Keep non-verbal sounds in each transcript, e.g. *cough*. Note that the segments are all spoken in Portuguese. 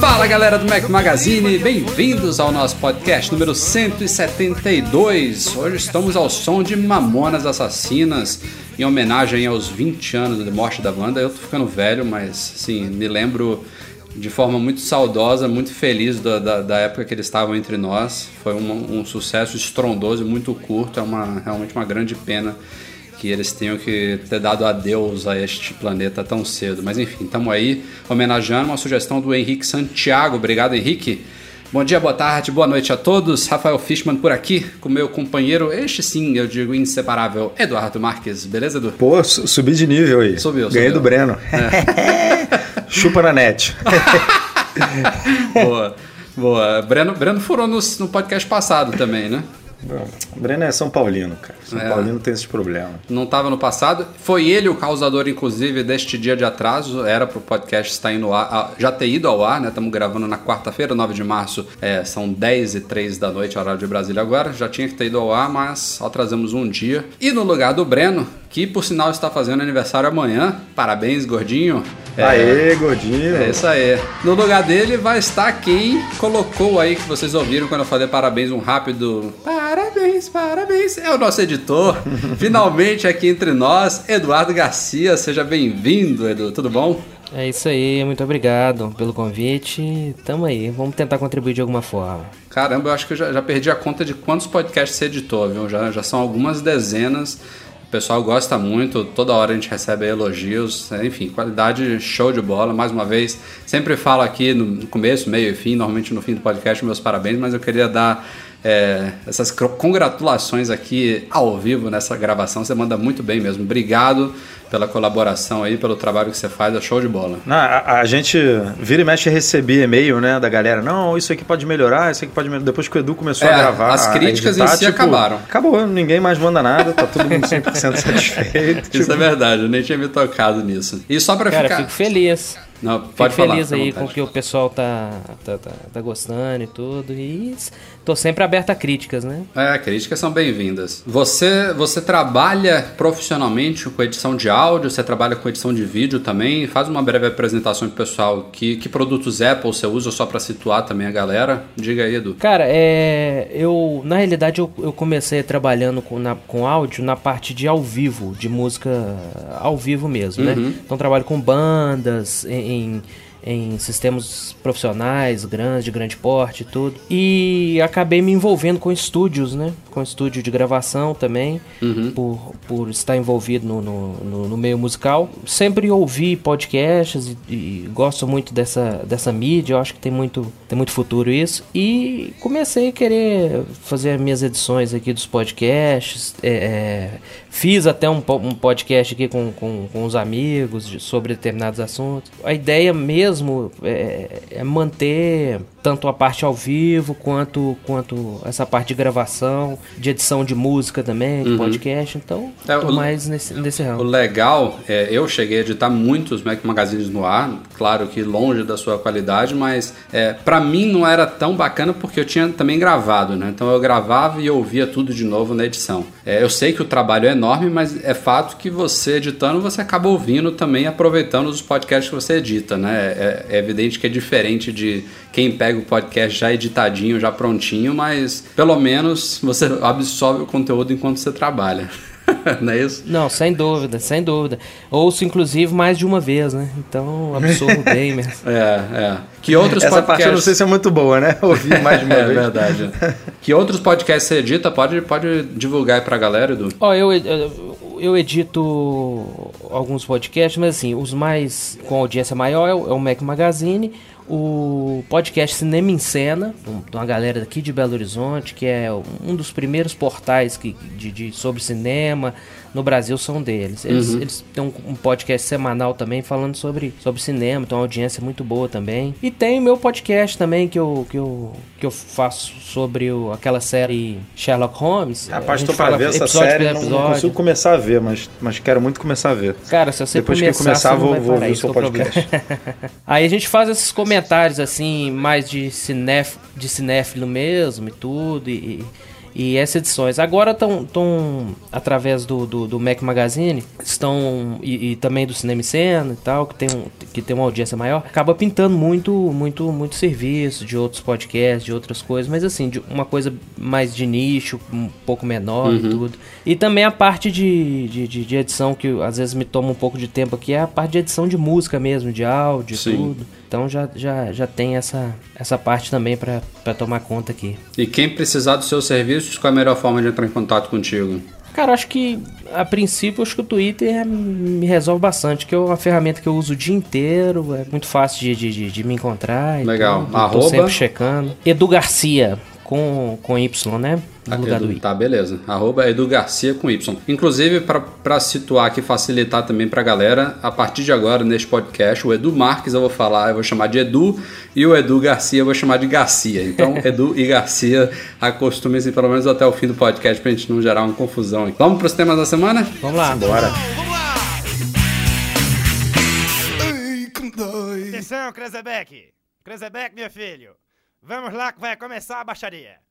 Fala galera do Mac Magazine, bem-vindos ao nosso podcast número 172. Hoje estamos ao som de Mamonas Assassinas, em homenagem aos 20 anos da morte da banda. Eu tô ficando velho, mas sim, me lembro de forma muito saudosa, muito feliz da, da, da época que eles estavam entre nós. Foi um, um sucesso estrondoso e muito curto, é uma, realmente uma grande pena que eles tenham que ter dado adeus a este planeta tão cedo. Mas enfim, estamos aí homenageando uma sugestão do Henrique Santiago. Obrigado, Henrique. Bom dia, boa tarde, boa noite a todos. Rafael Fishman por aqui, com meu companheiro, este sim, eu digo inseparável, Eduardo Marques. Beleza, Edu? Pô, subi de nível aí. Subiu, Ganhei subiu. do Breno. É. *laughs* Chupa na net. *laughs* boa, boa. Breno, Breno furou no, no podcast passado também, né? O Breno é São Paulino, cara. São É. Paulino tem esse problema. Não estava no passado. Foi ele o causador, inclusive, deste dia de atraso. Era para o podcast estar indo ar, já ter ido ao ar, né? Estamos gravando na quarta-feira, 9 de março. É, são 10 e 3 da noite, horário de Brasília agora. Já tinha que ter ido ao ar, mas atrasamos um dia. E no lugar do Breno, que por sinal está fazendo aniversário amanhã. Parabéns, gordinho. É, Aê, gordinho. é isso aí. No lugar dele vai estar quem colocou aí que vocês ouviram quando eu falei parabéns, um rápido parabéns, parabéns. É o nosso editor. *laughs* Finalmente aqui entre nós, Eduardo Garcia. Seja bem-vindo, Edu. Tudo bom? É isso aí, muito obrigado pelo convite. Tamo aí, vamos tentar contribuir de alguma forma. Caramba, eu acho que eu já, já perdi a conta de quantos podcasts você editou, viu? Já, já são algumas dezenas. O pessoal gosta muito, toda hora a gente recebe elogios, enfim, qualidade show de bola. Mais uma vez, sempre falo aqui no começo, meio e fim, normalmente no fim do podcast, meus parabéns, mas eu queria dar é, essas congratulações aqui ao vivo nessa gravação. Você manda muito bem mesmo. Obrigado pela colaboração aí, pelo trabalho que você faz, é show de bola. Não, a, a gente vira e mexe a receber e-mail, né, da galera. Não, isso aqui pode melhorar, isso aqui pode melhorar. Depois que o Edu começou É, a gravar. as críticas editar, em si tipo, acabaram. Acabou, ninguém mais manda nada, tá todo mundo 100% *laughs* satisfeito. Isso tipo, é verdade, eu nem tinha me tocado nisso. E só pra Cara, ficar. fico feliz. Não, Fico pode falar. feliz aí com que o pessoal tá, tá, tá, tá gostando e tudo. E tô sempre aberto a críticas, né? É, críticas são bem-vindas. Você, você trabalha profissionalmente com edição de áudio, você trabalha com edição de vídeo também. Faz uma breve apresentação pro pessoal. Que, que produtos Apple você usa só pra situar também a galera? Diga aí, Edu. Cara, é. Eu. Na realidade, eu, eu comecei trabalhando com, na- com áudio na parte de ao vivo, de música ao vivo mesmo, né? Então trabalho com bandas, em. em em sistemas profissionais grandes, de grande porte e tudo. E acabei me envolvendo com estúdios, né? Com estúdio de gravação também, por, por estar envolvido no, no, no- no meio musical. Sempre ouvi podcasts e, e gosto muito dessa, dessa mídia, eu acho que tem muito, tem muito futuro isso. E comecei a querer fazer minhas edições aqui dos podcasts. é, é, fiz até um, um podcast aqui com, com, com os amigos de- sobre determinados assuntos. A ideia mesmo é, é manter tanto a parte ao vivo quanto, quanto essa parte de gravação, de edição de música também, de podcast. Então, É, o- mais nesse, nesse O ramo. legal, é, eu cheguei a editar muitos Mac Magazines no ar, claro que longe da sua qualidade, mas é, para mim não era tão bacana porque eu tinha também gravado, né? Então eu gravava e ouvia tudo de novo na edição. É, eu sei que o trabalho é enorme, mas é fato que você editando, você acaba ouvindo também, aproveitando os podcasts que você edita, né? É, é evidente que é diferente de quem pega o podcast já editadinho, já prontinho, mas pelo menos você absorve o conteúdo enquanto você trabalha. *laughs* não é isso? Não, sem dúvida, sem dúvida. Ouço, inclusive, mais de uma vez, né? Então, absorvo *laughs* bem mesmo. É, é. Que outros Essa parte podcasts... eu não sei se é muito boa, né? *laughs* Ouvir mais de uma É vez. verdade. que outros podcasts você edita? Pode, pode divulgar aí pra galera, Edu. Ó, eu, eu, eu edito alguns podcasts, mas assim, os mais com audiência maior é o, é o Mac Magazine. o podcast Cinema em Cena, de uma galera aqui de Belo Horizonte, que é um dos primeiros portais que, de, de sobre cinema, no Brasil são deles. Eles, uhum. eles têm um, um, podcast semanal também falando sobre, sobre cinema, tem uma audiência muito boa também. E tem o meu podcast também que eu, que eu, que eu faço sobre o, aquela série Sherlock Holmes. Rapaz, tô pra ver essa série, não, não, consigo começar a ver, mas, mas quero muito começar a ver. Cara, se você Depois começar, que começar, vou, vou ver o seu podcast. *laughs* Aí a gente faz esses comentários assim, mais de, cinéf, de cinéfilo mesmo e tudo, e, e essas edições. Agora estão, através do, do, do, Mac Magazine, estão, e, e, também do Cinema e Cena e tal, que tem, um, que tem uma audiência maior, acaba pintando muito, muito, muito serviço de outros podcasts, de outras coisas, mas assim, de uma coisa mais de nicho, um pouco menor uhum. e tudo. E também a parte de, de, de, de, edição, que às vezes me toma um pouco de tempo aqui, é a parte de edição de música mesmo, de áudio e tudo. Então já, já, já tem essa, essa parte também para tomar conta aqui. E quem precisar dos seus serviços, qual é a melhor forma de entrar em contato contigo? Cara, acho que a princípio acho que o Twitter me resolve bastante, que é uma ferramenta que eu uso o dia inteiro, é muito fácil de, de, de me encontrar. Legal. Arroba... Tô sempre checando. Edu Garcia, com, com Y, né? No lugar Edu, do I. Tá, beleza. Arroba Edu Garcia com Y. Inclusive, para situar aqui, facilitar também pra galera, a partir de agora, neste podcast, o Edu Marques eu vou falar, eu vou chamar de Edu, e o Edu Garcia eu vou chamar de Garcia. Então, *laughs* Edu e Garcia, acostumem-se pelo menos até o fim do podcast pra gente não gerar uma confusão. Vamos pros temas da semana? Vamos lá. Bora. Atenção, Krezebeck! Krezebeck, meu filho! Vamos lá que vai começar a baixaria.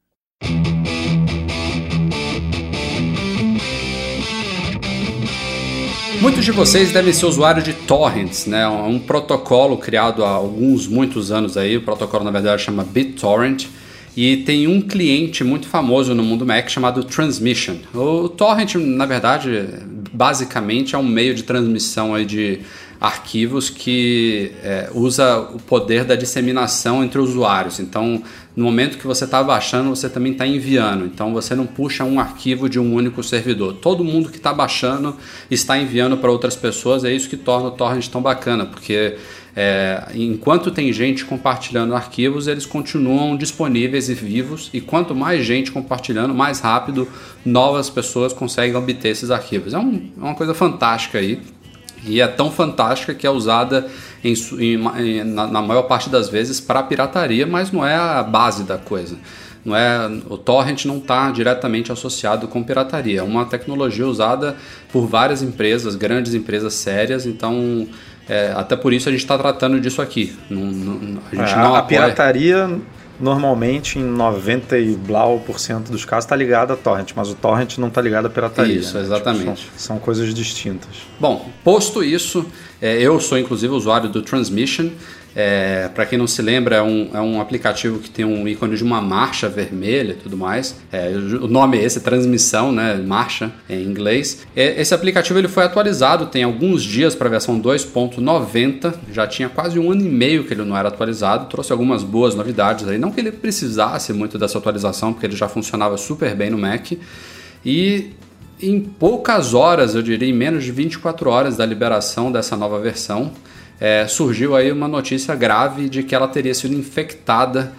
Muitos de vocês devem ser usuários de torrents, né? Um protocolo criado há alguns, muitos anos aí. O protocolo, na verdade, chama BitTorrent. E tem um cliente muito famoso no mundo Mac chamado Transmission. O torrent, na verdade, basicamente é um meio de transmissão aí de arquivos que é, usa o poder da disseminação entre usuários. Então, no momento que você está baixando, você também está enviando. Então, você não puxa um arquivo de um único servidor. Todo mundo que está baixando está enviando para outras pessoas. É isso que torna o torrent tão bacana, porque é, enquanto tem gente compartilhando arquivos, eles continuam disponíveis e vivos, e quanto mais gente compartilhando, mais rápido novas pessoas conseguem obter esses arquivos. É, um, é uma coisa fantástica aí. E é tão fantástica que é usada em, em, na, na, maior parte das vezes para pirataria, mas não é a base da coisa. Não é, o torrent não está diretamente associado com pirataria. É uma tecnologia usada por várias empresas, grandes empresas sérias, então é, até por isso a gente está tratando disso aqui. Não, não, a gente é, não a apoia... pirataria normalmente em 90 e blau por cento dos casos está ligado a torrent, mas o torrent não está ligado à pirataria. Isso, né? exatamente. Tipo, são, são, coisas distintas. Bom, posto isso, é, eu sou inclusive usuário do Transmission. É, para quem não se lembra, é um, é um aplicativo que tem um ícone de uma marcha vermelha e tudo mais. É, o nome é esse, transmissão, né? Marcha em inglês. É, esse aplicativo ele foi atualizado, tem alguns dias para a versão 2.90. Já tinha quase um ano e meio que ele não era atualizado. Trouxe algumas boas novidades aí. Não que ele precisasse muito dessa atualização, porque ele já funcionava super bem no Mac. E em poucas horas, eu diria, em menos de 24 horas da liberação dessa nova versão, é, surgiu aí uma notícia grave de que ela teria sido infectada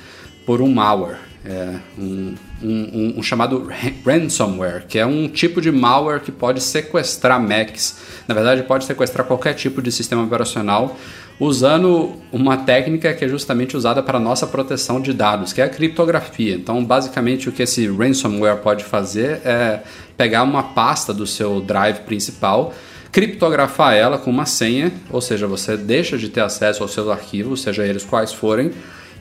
por um malware, é, um, um, um, chamado ransomware, que é um tipo de malware que pode sequestrar Macs. Na verdade, pode sequestrar qualquer tipo de sistema operacional usando uma técnica que é justamente usada para nossa proteção de dados, que é a criptografia. Então, basicamente, o que esse ransomware pode fazer é pegar uma pasta do seu drive principal criptografar ela com uma senha, ou seja, você deixa de ter acesso aos seus arquivos, seja eles quais forem,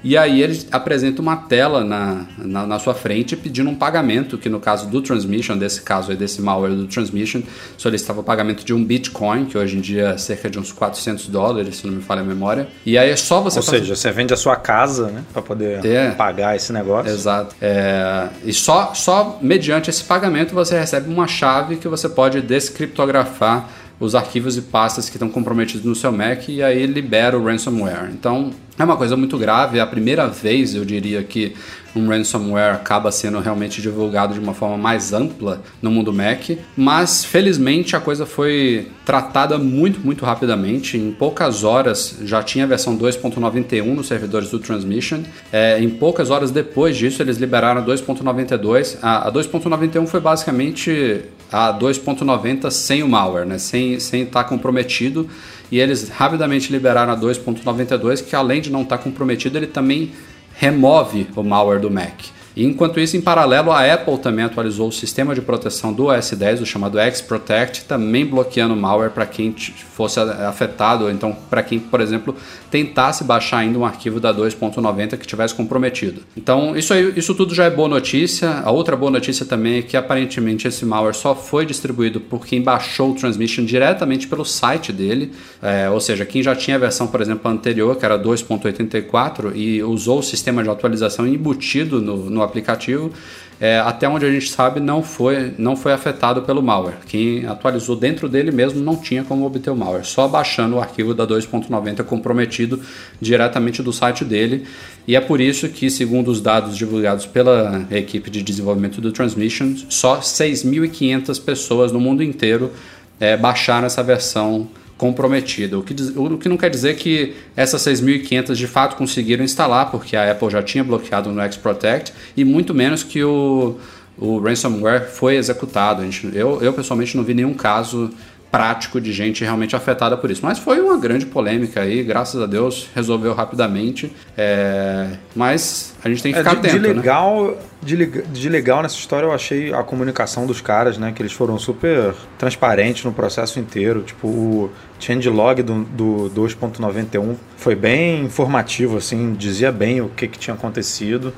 e aí ele apresenta uma tela na, na, na, sua frente pedindo um pagamento, que no caso do Transmission, desse caso aí, desse malware do Transmission, solicitava o pagamento de um Bitcoin, que hoje em dia é cerca de uns 400 dólares, se não me falha a memória. E aí é só você... Ou fazer... seja, você vende a sua casa, né, para poder é, pagar esse negócio. Exato. É, e só, só mediante esse pagamento você recebe uma chave que você pode descriptografar os arquivos e pastas que estão comprometidos no seu Mac e aí libera o ransomware. Então é uma coisa muito grave, é a primeira vez, eu diria, que um ransomware acaba sendo realmente divulgado de uma forma mais ampla no mundo Mac, mas felizmente a coisa foi tratada muito, muito rapidamente. Em poucas horas já tinha a versão 2.91 nos servidores do Transmission. É, em poucas horas depois disso, eles liberaram a 2.92. A, a 2.91 foi basicamente a 2.90 sem o malware, né? sem estar sem tá comprometido. E eles rapidamente liberaram a 2.92, que além de não estar tá comprometido, ele também remove o malware do Mac. Enquanto isso, em paralelo, a Apple também atualizou o sistema de proteção do OS 10, o chamado X-Protect, também bloqueando malware para quem fosse afetado, ou então para quem, por exemplo, tentasse baixar ainda um arquivo da 2.90 que tivesse comprometido. Então, isso, aí, isso tudo já é boa notícia. A outra boa notícia também é que aparentemente esse malware só foi distribuído por quem baixou o Transmission diretamente pelo site dele, é, ou seja, quem já tinha a versão, por exemplo, anterior, que era 2.84, e usou o sistema de atualização embutido no, no aplicativo, é, até onde a gente sabe, não foi, não foi afetado pelo malware. Quem atualizou dentro dele mesmo não tinha como obter o malware, só baixando o arquivo da 2.90 comprometido diretamente do site dele. E é por isso que, segundo os dados divulgados pela equipe de desenvolvimento do Transmission, só 6.500 pessoas no mundo inteiro é, baixaram essa versão comprometida. O que, o que não quer dizer que essas 6.500 de fato conseguiram instalar, porque a Apple já tinha bloqueado no X-Protect, e muito menos que o, o ransomware foi executado. Gente, eu, eu pessoalmente não vi nenhum caso prático de gente realmente afetada por isso. Mas foi uma grande polêmica aí, graças a Deus resolveu rapidamente. É... Mas a gente tem que ficar é, de, atento. De né? legal, né? de, de legal nessa história eu achei a comunicação dos caras, né? Que eles foram super transparentes no processo inteiro. Tipo, o changelog do, do 2.91 foi bem informativo, assim, dizia bem o que, que tinha acontecido.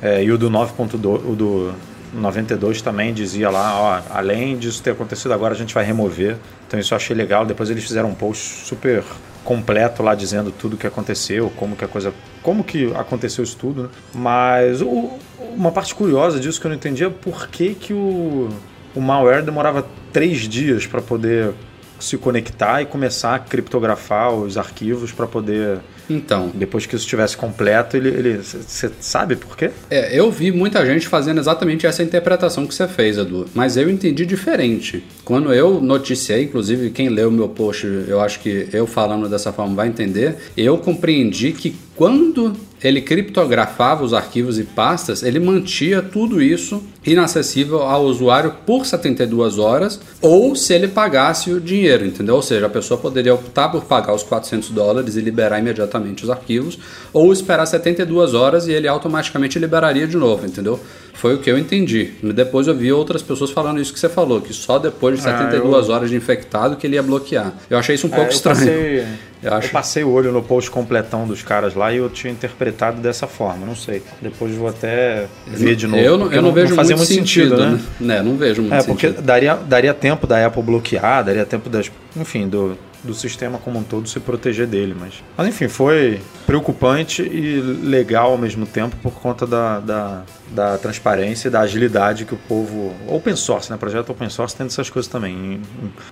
É, e o do 9.2, o do 92 também dizia lá, ó, além disso ter acontecido agora a gente vai remover. Então isso eu achei legal. Depois eles fizeram um post super completo lá dizendo tudo o que aconteceu, como que a coisa, como que aconteceu isso tudo. Né? Mas o, uma parte curiosa disso que eu não entendia é por que que o, o malware demorava três dias para poder se conectar e começar a criptografar os arquivos para poder então. Depois que isso estivesse completo, ele. Você sabe por quê? É, eu vi muita gente fazendo exatamente essa interpretação que você fez, Edu. Mas eu entendi diferente. Quando eu noticiei, inclusive, quem leu o meu post, eu acho que eu falando dessa forma vai entender, eu compreendi que quando ele criptografava os arquivos e pastas, ele mantia tudo isso inacessível ao usuário por 72 horas ou se ele pagasse o dinheiro, entendeu? Ou seja, a pessoa poderia optar por pagar os 400 dólares e liberar imediatamente os arquivos ou esperar 72 horas e ele automaticamente liberaria de novo, entendeu? Foi o que eu entendi. Depois eu vi outras pessoas falando isso que você falou, que só depois de 72 ah, eu... horas de infectado que ele ia bloquear. Eu achei isso um é, pouco estranho. Passei... *laughs* Eu, acho... eu passei o olho no post completão dos caras lá e eu tinha interpretado dessa forma, não sei. Depois vou até ver de novo. Eu não, eu não, não vejo não muito, muito sentido, sentido, né? né? É, não vejo muito É, porque sentido. daria, daria tempo da Apple bloquear, daria tempo das. Enfim, do, do sistema como um todo se proteger dele. Mas, mas enfim, foi preocupante e legal ao mesmo tempo por conta da, da, da transparência e da agilidade que o povo. Open source, né? Projeto open source tem essas coisas também.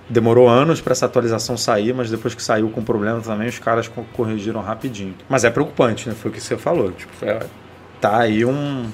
Demorou anos para essa atualização sair, mas depois que saiu com problema também, os caras corrigiram rapidinho. Mas é preocupante, né? Foi o que você falou. Tipo, é, tá aí um,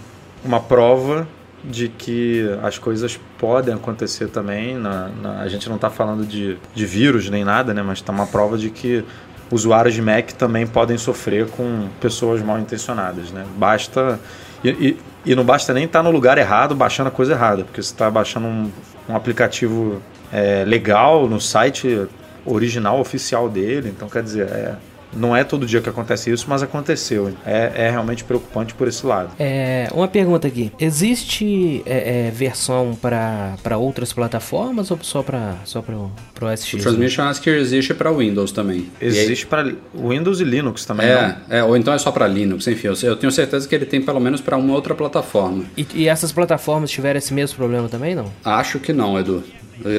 uma prova de que as coisas podem acontecer também. Na, na, a gente não está falando de, de vírus nem nada, né? mas está uma prova de que usuários de Mac também podem sofrer com pessoas mal intencionadas. Né? Basta. E, e, e não basta nem estar tá no lugar errado baixando a coisa errada, porque você está baixando um, um aplicativo é, legal no site original, oficial dele. Então, quer dizer, é, não é todo dia que acontece isso, mas aconteceu. É, é realmente preocupante por esse lado. É, uma pergunta aqui: existe é, é, versão para outras plataformas ou só para só para o OS O Transmission acho que existe para Windows também. Existe para Windows e Linux também. É, é, ou então é só para Linux, enfim. Eu, eu, tenho certeza que ele tem pelo menos para uma outra plataforma. E, e essas plataformas tiveram esse mesmo problema também, não? Acho que não, Edu.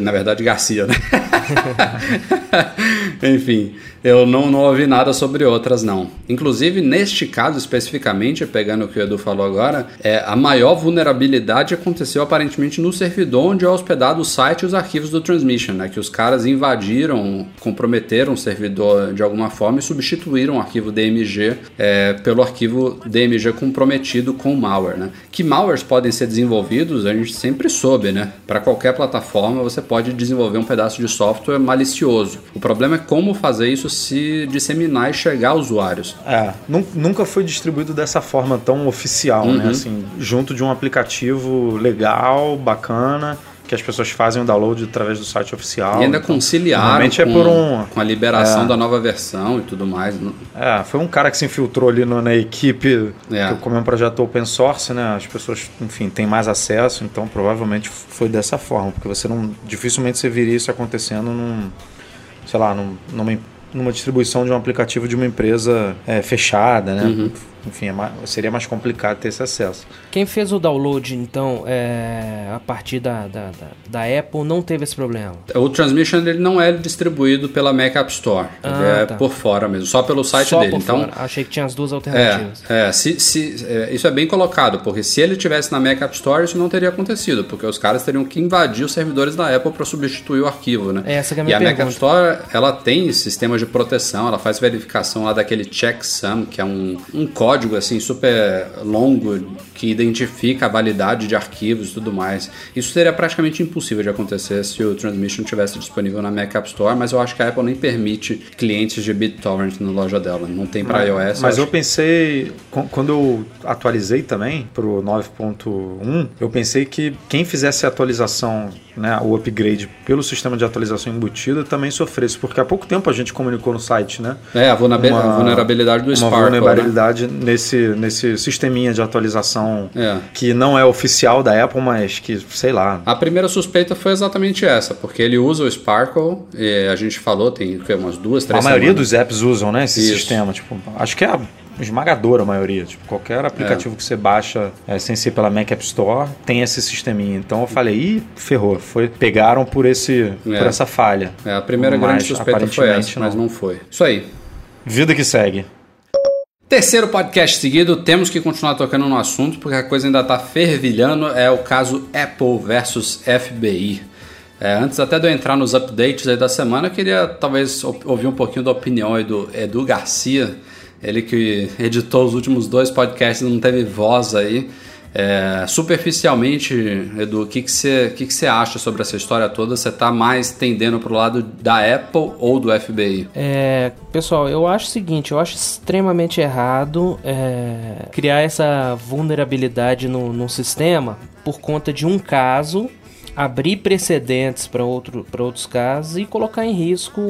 Na verdade, Garcia, né? *laughs* Enfim, eu não, não ouvi nada sobre outras, não. Inclusive, neste caso especificamente, pegando o que o Edu falou agora, é, a maior vulnerabilidade aconteceu aparentemente no servidor onde é hospedado o site e os arquivos do Transmission, né? Que os caras invadiram, comprometeram o servidor de alguma forma e substituíram o arquivo DMG é, pelo arquivo DMG comprometido com malware, né? Que malwares podem ser desenvolvidos, a gente sempre soube, né? Para qualquer plataforma você pode desenvolver um pedaço de software malicioso. O problema é como fazer isso se disseminar e chegar a usuários. É, nunca foi distribuído dessa forma tão oficial, né? uhum. né? Assim, junto de um aplicativo legal, bacana que as pessoas fazem o download através do site oficial. E ainda então, conciliaram é com, é por um, com a liberação é, da nova versão e tudo mais. Né? É, foi um cara que se infiltrou ali no, na equipe, é. como é um projeto open source, né? As pessoas, enfim, têm mais acesso, então provavelmente foi dessa forma, porque você não dificilmente você viria isso acontecendo num, sei lá, num, numa numa distribuição de um aplicativo de uma empresa é, fechada, né? Uhum enfim, é mais, seria mais complicado ter esse acesso. Quem fez o download, então, é, a partir da, da, da, da, Apple, não teve esse problema? O Transmission ele não é distribuído pela Mac App Store. Ah, ele é tá. por fora mesmo, só pelo site só dele. Por então, fora. Achei que tinha as duas alternativas. É, é, se, se, é, isso é bem colocado, porque se ele tivesse na Mac App Store, isso não teria acontecido, porque os caras teriam que invadir os servidores da Apple para substituir o arquivo, né? Essa que é a minha e a Mac App Store, ela tem sistemas de proteção, ela faz verificação lá daquele checksum, que é um, um código código assim super longo que identifica a validade de arquivos e tudo mais. Isso seria praticamente impossível de acontecer se o Transmission tivesse disponível na Mac App Store, mas eu acho que a Apple nem permite clientes de BitTorrent na loja dela. Não tem para iOS. Mas eu, eu pensei, quando eu atualizei também para o 9.1, eu pensei que quem fizesse a atualização, né, o upgrade pelo sistema de atualização embutida também sofresse, porque há pouco tempo a gente comunicou no site, né? É, a vulnerabilidade do Sparkle. Uma vulnerabilidade né? nesse, nesse sisteminha de atualização é. que não é oficial da Apple, mas que, sei lá. A primeira suspeita foi exatamente essa, porque ele usa o Sparkle, a gente falou, tem umas duas, três A maioria semanas. dos apps usam, né, esse Isso. sistema. Tipo, acho que é a esmagadora a maioria. Tipo, qualquer aplicativo é. que você baixa é, sem ser pela Mac App Store tem esse sisteminha. Então eu falei, ih, ferrou. Foi, pegaram por, esse, é. por essa falha. É, a primeira mas, grande suspeita foi essa, não. mas não foi. Isso aí. Vida que segue. Terceiro podcast seguido, temos que continuar tocando no assunto porque a coisa ainda está fervilhando. É o caso Apple versus FBI. É, antes até de eu entrar nos updates da semana, eu queria talvez ouvir um pouquinho da opinião do Edu Garcia, ele que editou os últimos dois podcasts, não teve voz aí. É, superficialmente, Edu, o que, que, você, que, que você acha sobre essa história toda? Você está mais tendendo para o lado da Apple ou do FBI? É, pessoal, eu acho o seguinte: eu acho extremamente errado é, criar essa vulnerabilidade no, no sistema por conta de um caso abrir precedentes para outro, outros casos e colocar em risco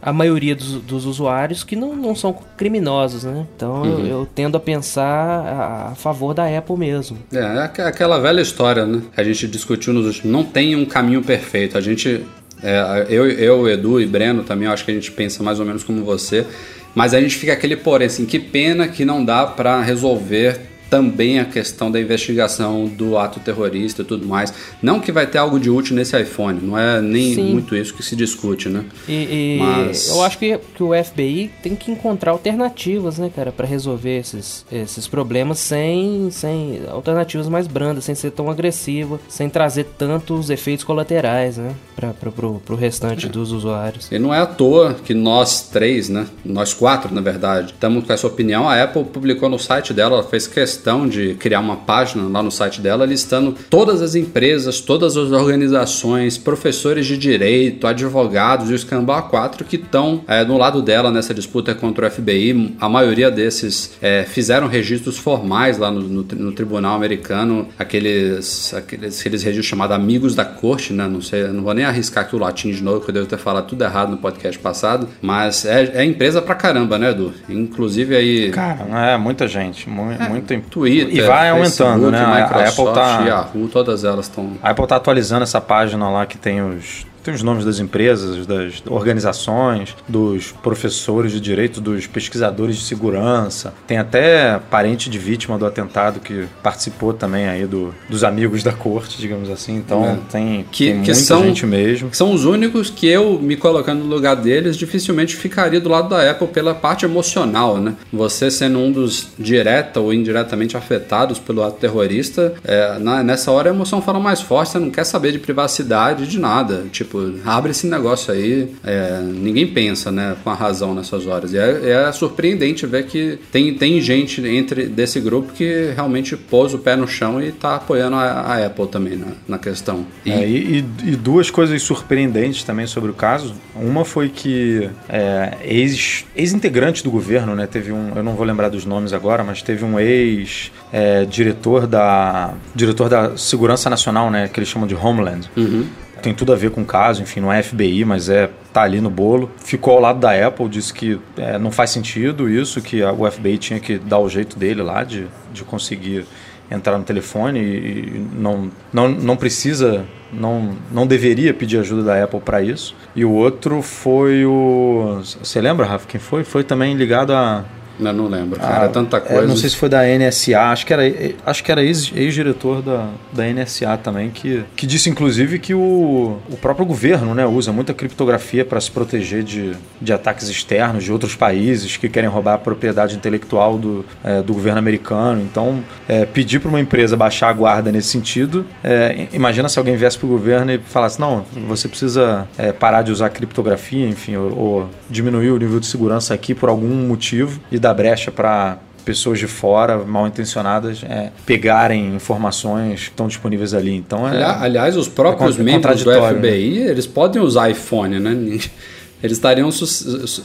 a maioria dos, dos usuários que não, não são criminosos, né? Então uhum. eu, eu, tendo a pensar a, favor da Apple mesmo. É, é aquela velha história, né? A gente discutiu nos últimos. Não tem um caminho perfeito. A gente. É, eu, eu, Edu e Breno também, eu acho que a gente pensa mais ou menos como você. Mas a gente fica aquele porém, assim, que pena que não dá para resolver também a questão da investigação do ato terrorista e tudo mais. Não que vai ter algo de útil nesse iPhone, não é nem Sim. muito isso que se discute, né? E, e Mas... eu acho que, que o FBI tem que encontrar alternativas, né, cara, para resolver esses, esses problemas sem, sem alternativas mais brandas, sem ser tão agressiva, sem trazer tantos efeitos colaterais, né, para pro, pro restante é. dos usuários. E não é à toa que nós três, né, nós quatro, na verdade, estamos com essa opinião. A Apple publicou no site dela, ela fez questão questão de criar uma página lá no site dela listando todas as empresas, todas as organizações, professores de direito, advogados e os Cambá 4 que estão é, no lado dela nessa disputa contra o FBI. A maioria desses é, fizeram registros formais lá no, no, no, tribunal americano, aqueles, aqueles, aqueles registros chamados amigos da corte, né? Não sei, não vou nem arriscar aqui o latim de novo, que eu devo ter falado tudo errado no podcast passado, mas é, é empresa pra caramba, né, Edu? Inclusive aí. Cara, é muita gente, muito, é, muito Twitter, e vai aumentando, Facebook, né? Microsoft, a Apple tá, Yahoo, todas elas estão. A Apple tá atualizando essa página lá que tem os tem os nomes das empresas, das organizações, dos professores de direito, dos pesquisadores de segurança. Tem até parente de vítima do atentado que participou também aí do, dos amigos da corte, digamos assim. Então É. tem, Que- tem que muita são- gente mesmo. São os únicos que eu, me colocando no lugar deles, dificilmente ficaria do lado da Apple pela parte emocional, né? Você sendo um dos direta ou indiretamente afetados pelo ato terrorista, é, na- nessa hora a emoção fala mais forte, você não quer saber de privacidade, de nada. Tipo, abre esse negócio aí, é, ninguém pensa, né, com a razão nessas horas. E é, é surpreendente ver que tem, tem gente entre desse grupo que realmente pôs o pé no chão e tá apoiando a, a Apple também na, na questão. E, É, e, e- duas coisas surpreendentes também sobre o caso. Uma foi que é, ex- ex-integrante do governo, né? Teve um, eu não vou lembrar dos nomes agora, mas teve um ex-diretor da diretor da Segurança Nacional, né? Que eles chamam de Homeland. Tem tudo a ver com o caso, enfim, não é FBI, mas é tá ali no bolo. Ficou ao lado da Apple, disse que é, não faz sentido isso, que o FBI tinha que dar o jeito dele lá de, de conseguir entrar no telefone e e não, não, não precisa, não, não deveria pedir ajuda da Apple para isso. E o outro foi o. Você lembra, Rafa, quem foi? Foi também ligado a. eu não lembro, cara, a- tanta é, coisa. não sei se foi da NSA, acho que era, acho que era ex- ex-diretor da, da NSA também, que, que disse inclusive que o, o próprio governo né, usa muita criptografia para se proteger de, de ataques externos de outros países que querem roubar a propriedade intelectual do, é, do governo americano. Então, é, pedir para uma empresa baixar a guarda nesse sentido, é, imagina se alguém viesse para o governo e falasse: não, você precisa é, parar de usar criptografia, enfim, ou, ou diminuir o nível de segurança aqui por algum motivo e dar brecha para pessoas de fora, mal intencionadas, é, pegarem informações que estão disponíveis ali. Então, é, Ali- Aliás, os próprios é membros do FBI, eles podem usar iPhone, né? *laughs* Eles estariam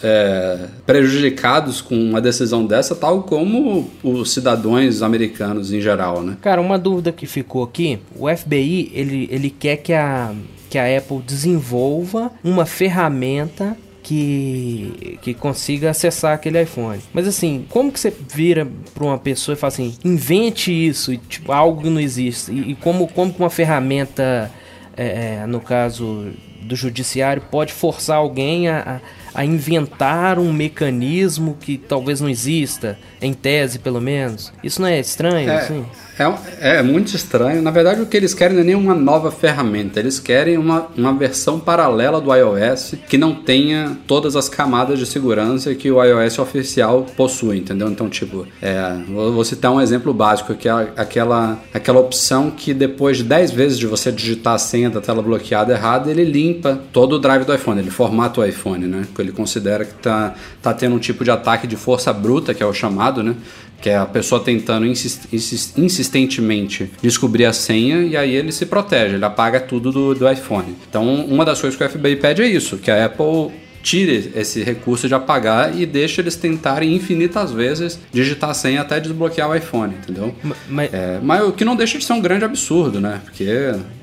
é, prejudicados com uma decisão dessa, tal como os cidadãos americanos em geral, né? Cara, uma dúvida que ficou aqui, o FBI, ele, ele quer que a, que a Apple desenvolva uma ferramenta que, que consiga acessar aquele iPhone. Mas assim, como que você vira para uma pessoa e fala assim, invente isso, e, tipo, algo que não existe, e, e como, como que uma ferramenta, é, é, no caso do judiciário, pode forçar alguém a, a, a inventar um mecanismo que talvez não exista, em tese pelo menos? Isso não é estranho, assim? É, um- é muito estranho. Na verdade, o que eles querem não é nenhuma nova ferramenta. Eles querem uma, uma versão paralela do iOS que não tenha todas as camadas de segurança que o iOS oficial possui, entendeu? Então, tipo, é, vou, vou citar um exemplo básico, que é aquela, aquela opção que depois de 10 vezes de você digitar a senha da tela bloqueada errada, ele limpa todo o drive do iPhone, ele formata o iPhone, né? Ele considera que tá, tá tendo um tipo de ataque de força bruta, que é o chamado, né? Que é a pessoa tentando insis- insis- insistentemente descobrir a senha e aí ele se protege, ele apaga tudo do, do iPhone. Então, uma das coisas que o FBI pede é isso, que a Apple tire esse recurso de apagar e deixe eles tentarem infinitas vezes digitar a senha até desbloquear o iPhone, entendeu? Ma- Mas, É, mas o que não deixa de ser um grande absurdo, né? Porque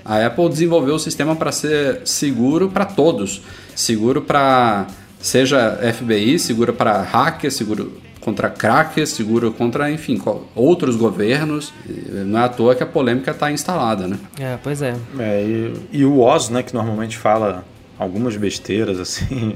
a Apple desenvolveu o sistema para ser seguro para todos. Seguro para seja FBI, seguro para hacker, seguro contra crackers, seguro contra, enfim, outros governos. Não é à toa que a polêmica está instalada, né? é, pois é. É, e, e o Oz, né, que normalmente fala algumas besteiras *laughs* assim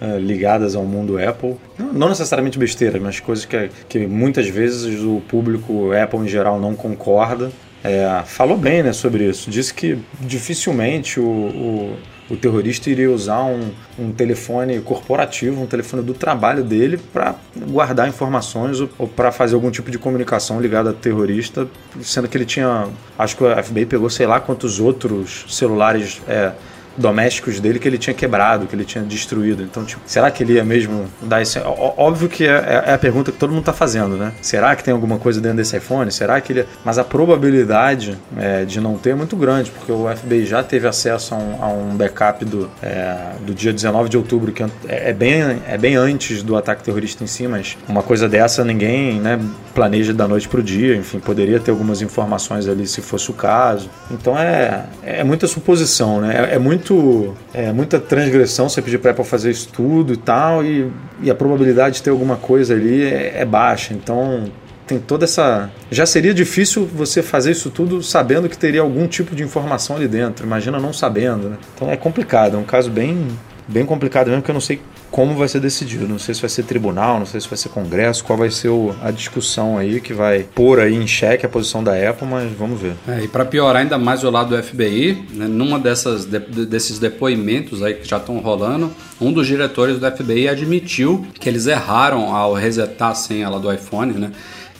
eh, ligadas ao mundo Apple, não, não necessariamente besteiras, mas coisas que, que muitas vezes o público Apple em geral não concorda. É, falou bem né, sobre isso. Disse que dificilmente o, o, o terrorista iria usar um, um telefone corporativo, um telefone do trabalho dele, para guardar informações ou, ou para fazer algum tipo de comunicação ligada a terrorista, sendo que ele tinha. Acho que a FBI pegou sei lá quantos outros celulares. é, domésticos dele que ele tinha quebrado, que ele tinha destruído. Então, tipo, será que ele ia mesmo dar ó- Óbvio que é, é a pergunta que todo mundo está fazendo, né? Será que tem alguma coisa dentro desse iPhone? Será que ele. Mas a probabilidade é, de não ter é muito grande, porque o FBI já teve acesso a um, a um backup do, é, do dia 19 de outubro, que é, é bem, é bem antes do ataque terrorista em si, mas uma coisa dessa ninguém né, planeja da noite para o dia. Enfim, poderia ter algumas informações ali se fosse o caso. Então é, é muita suposição, né? É, é muito é muita transgressão você pedir para Apple fazer estudo e tal, e, e a probabilidade de ter alguma coisa ali é, é baixa. Então tem toda essa. Já seria difícil você fazer isso tudo sabendo que teria algum tipo de informação ali dentro. Imagina não sabendo, né? Então é complicado, é um caso bem, bem complicado mesmo, que eu não sei como vai ser decidido. Não sei se vai ser tribunal, não sei se vai ser congresso, qual vai ser o, a discussão aí que vai pôr aí em xeque a posição da Apple, mas vamos ver. É, e para piorar ainda mais o lado do FBI, né, numa dessas de, desses depoimentos aí que já estão rolando, um dos diretores do FBI admitiu que eles erraram ao resetar a senha lá do iPhone, né?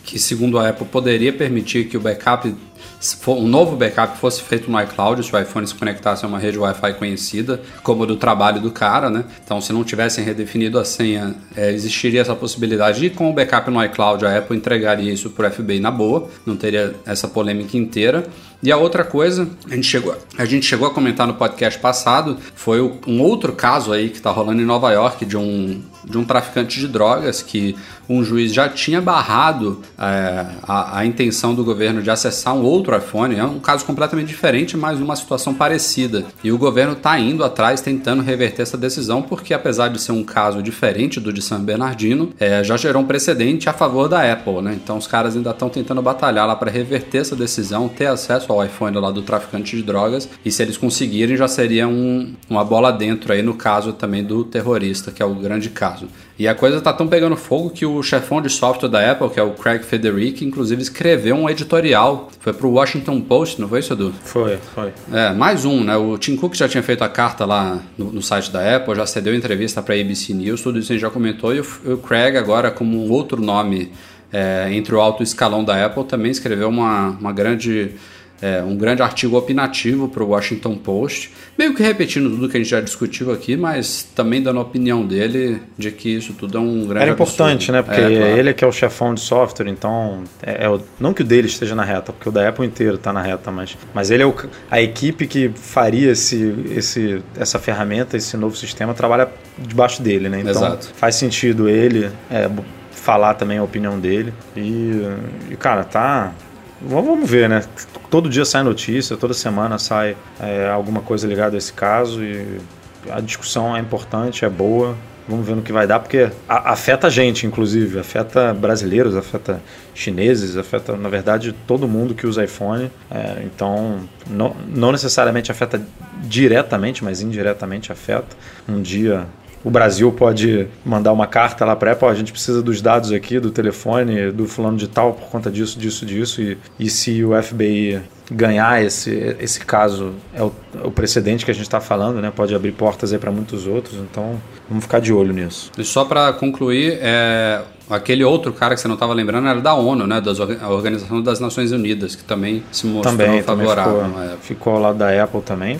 Que segundo a Apple poderia permitir que o backup um novo backup fosse feito no iCloud, se o iPhone se conectasse a uma rede Wi-Fi conhecida, como do trabalho do cara, né? Então, se não tivessem redefinido a senha, é, existiria essa possibilidade de, com o backup no iCloud, a Apple entregaria isso para o FBI na boa, não teria essa polêmica inteira. E a outra coisa, a gente chegou, a gente chegou a comentar no podcast passado, foi um outro caso aí que está rolando em Nova York de um, de um traficante de drogas que um juiz já tinha barrado é, a, a, intenção do governo de acessar um outro iPhone. É um caso completamente diferente, mas uma situação parecida. E o governo está indo atrás, tentando reverter essa decisão, porque apesar de ser um caso diferente do de San Bernardino, é, já gerou um precedente a favor da Apple, né? Então os caras ainda estão tentando batalhar lá para reverter essa decisão, ter acesso ao iPhone lá do traficante de drogas. E se eles conseguirem, já seria um, uma bola dentro aí no caso também do terrorista, que é o grande caso. E a coisa tá tão pegando fogo que o chefão de software da Apple, que é o Craig Federici, inclusive escreveu um editorial. Foi pro Washington Post, não foi isso, Edu? Foi, foi. É, mais um, né? O Tim Cook já tinha feito a carta lá no, no site da Apple, já cedeu entrevista pra ABC News, tudo isso a gente já comentou. E o, o Craig, agora, como um outro nome é, entre o alto escalão da Apple, também escreveu uma, uma grande é, um grande artigo opinativo para o Washington Post, meio que repetindo tudo que a gente já discutiu aqui, mas também dando a opinião dele de que isso tudo é um grande Era importante, absurdo. né? Porque é, claro. ele é que é o chefão de software, então é, é o, não que o dele esteja na reta, porque o da Apple inteiro está na reta, mas, mas ele é o, a equipe que faria esse, esse, essa ferramenta, esse novo sistema, trabalha debaixo dele, né? Então Exato. faz sentido ele é, falar também a opinião dele e, e cara, tá Vamos ver, né? Todo dia sai notícia, toda semana sai é, alguma coisa ligada a esse caso e a discussão é importante, é boa. Vamos ver no que vai dar, porque afeta a gente, inclusive, afeta brasileiros, afeta chineses, afeta, na verdade, todo mundo que usa iPhone. É, então, não, não necessariamente afeta diretamente, mas indiretamente afeta. Um dia o Brasil pode mandar uma carta lá para Apple, a gente precisa dos dados aqui, do telefone, do fulano de tal, por conta disso, disso, disso. E, e se o FBI ganhar esse, esse caso, é o, é o precedente que a gente está falando, né? Pode abrir portas aí para muitos outros, então vamos ficar de olho nisso. E só para concluir, é, Aquele outro cara que você não estava lembrando era da ONU, né? Das, a Organização das Nações Unidas, que também se mostrou também, favorável. Também ficou, ficou ao lado da Apple também.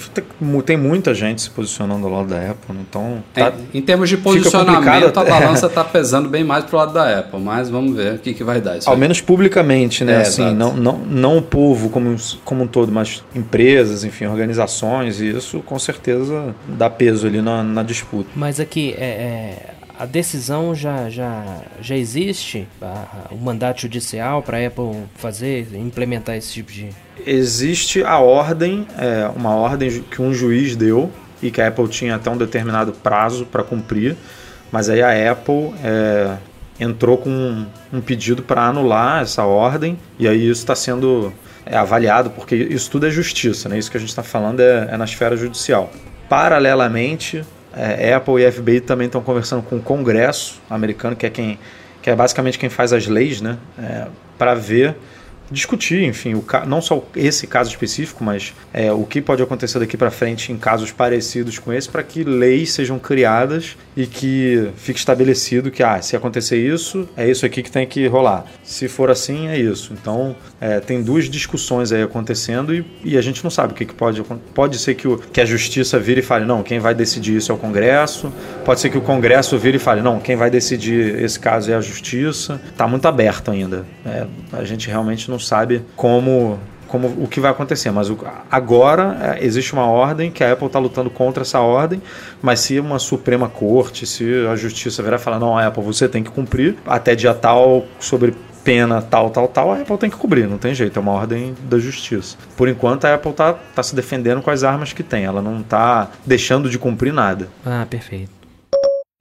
Tem muita gente se posicionando ao lado da Apple, né? então... Tá, em, em, termos de posicionamento, a balança está pesando bem mais pro lado da Apple, mas vamos ver o que, que vai dar. Ao aí. menos publicamente, né? É, assim, não, não, não o povo como, como um todo, mas empresas, enfim, organizações, e isso com certeza dá peso ali na, na disputa. Mas aqui, é, é a decisão já, já, já existe, o mandato judicial para a Apple fazer, implementar esse tipo de. Existe a ordem, é, uma ordem que um juiz deu e que a Apple tinha até um determinado prazo para cumprir, mas aí a Apple é, entrou com um, um pedido para anular essa ordem e aí isso está sendo é, avaliado porque isso tudo é justiça, né? Isso que a gente está falando é, é na esfera judicial. Paralelamente, é, Apple e FBI também estão conversando com o Congresso americano, que é quem que é basicamente quem faz as leis, né, é, para ver discutir, enfim, o, não só esse caso específico, mas é, o que pode acontecer daqui para frente em casos parecidos com esse, para que leis sejam criadas e que fique estabelecido que, ah, se acontecer isso, é isso aqui que tem que rolar. Se for assim, é isso. Então, é, tem duas discussões aí acontecendo e, e, a gente não sabe o que, que pode Pode ser que, o, que a justiça vire e fale, não, quem vai decidir isso é o Congresso. Pode ser que o Congresso vire e fale, não, quem vai decidir esse caso é a justiça. Está muito aberto ainda. É, a gente realmente não não sabe como como o que vai acontecer, mas o, agora é, existe uma ordem que a Apple está lutando contra essa ordem, mas se uma Suprema Corte, se a Justiça virar e falar, não, Apple, você tem que cumprir até dia tal sobre pena tal, tal, tal, a Apple tem que cobrir, não tem jeito, é uma ordem da Justiça. Por enquanto a Apple está tá se defendendo com as armas que tem, ela não está deixando de cumprir nada. Ah, perfeito.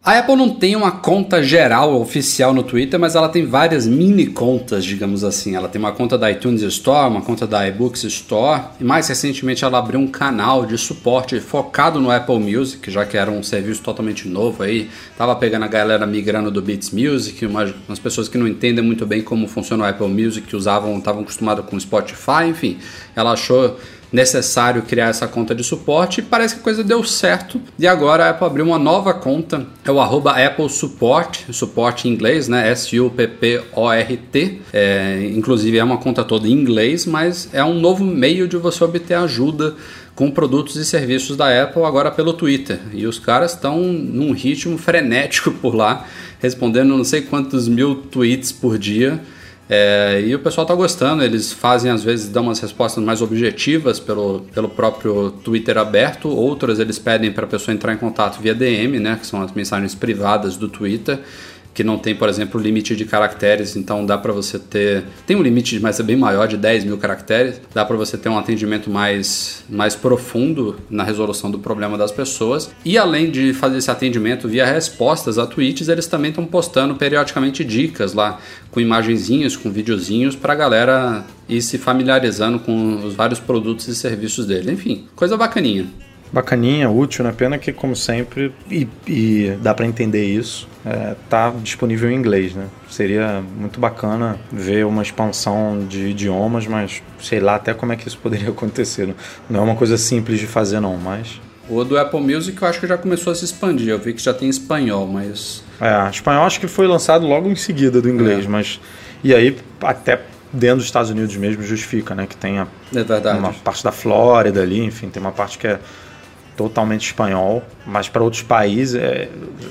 A Apple não tem uma conta geral oficial no Twitter, mas ela tem várias mini contas, digamos assim. Ela tem uma conta da iTunes Store, uma conta da iBooks Store, e mais recentemente ela abriu um canal de suporte focado no Apple Music, já que era um serviço totalmente novo aí. Tava pegando a galera migrando do Beats Music, umas, umas pessoas que não entendem muito bem como funciona o Apple Music, que usavam, estavam acostumadas com o Spotify, enfim. Ela achou necessário criar essa conta de suporte e parece que a coisa deu certo. E agora a Apple abriu uma nova conta, é o arroba Apple Support, suporte em inglês, né? S-U-P-P-O-R-T. É, inclusive é uma conta toda em inglês, mas é um novo meio de você obter ajuda com produtos e serviços da Apple agora pelo Twitter. E os caras estão num ritmo frenético por lá, respondendo não sei quantos mil tweets por dia é, e o pessoal está gostando, eles fazem às vezes dão umas respostas mais objetivas pelo, pelo próprio Twitter aberto, outras eles pedem para a pessoa entrar em contato via DM, né, que são as mensagens privadas do Twitter que não tem, por exemplo, limite de caracteres, então dá para você ter. Tem um limite, mas é bem maior, de 10 mil caracteres, dá para você ter um atendimento mais, mais profundo na resolução do problema das pessoas. E além de fazer esse atendimento via respostas a tweets, eles também estão postando periodicamente dicas lá, com imagenzinhos, com videozinhos, para a galera ir se familiarizando com os vários produtos e serviços dele. Enfim, coisa bacaninha. Bacaninha, útil, né? Pena que, como sempre, e, e dá para entender isso, é, tá disponível em inglês, né? Seria muito bacana ver uma expansão de idiomas, mas sei lá até como é que isso poderia *laughs* acontecer. Não é uma coisa simples de fazer, não, mas. O do Apple Music eu acho que já começou a se expandir. Eu vi que já tem espanhol, mas. É, espanhol acho que foi lançado logo em seguida do inglês, é. mas. E aí, até dentro dos Estados Unidos mesmo, justifica, né? Que tem a, é uma parte da Flórida ali, enfim, tem uma parte que é totalmente espanhol, mas para outros países é,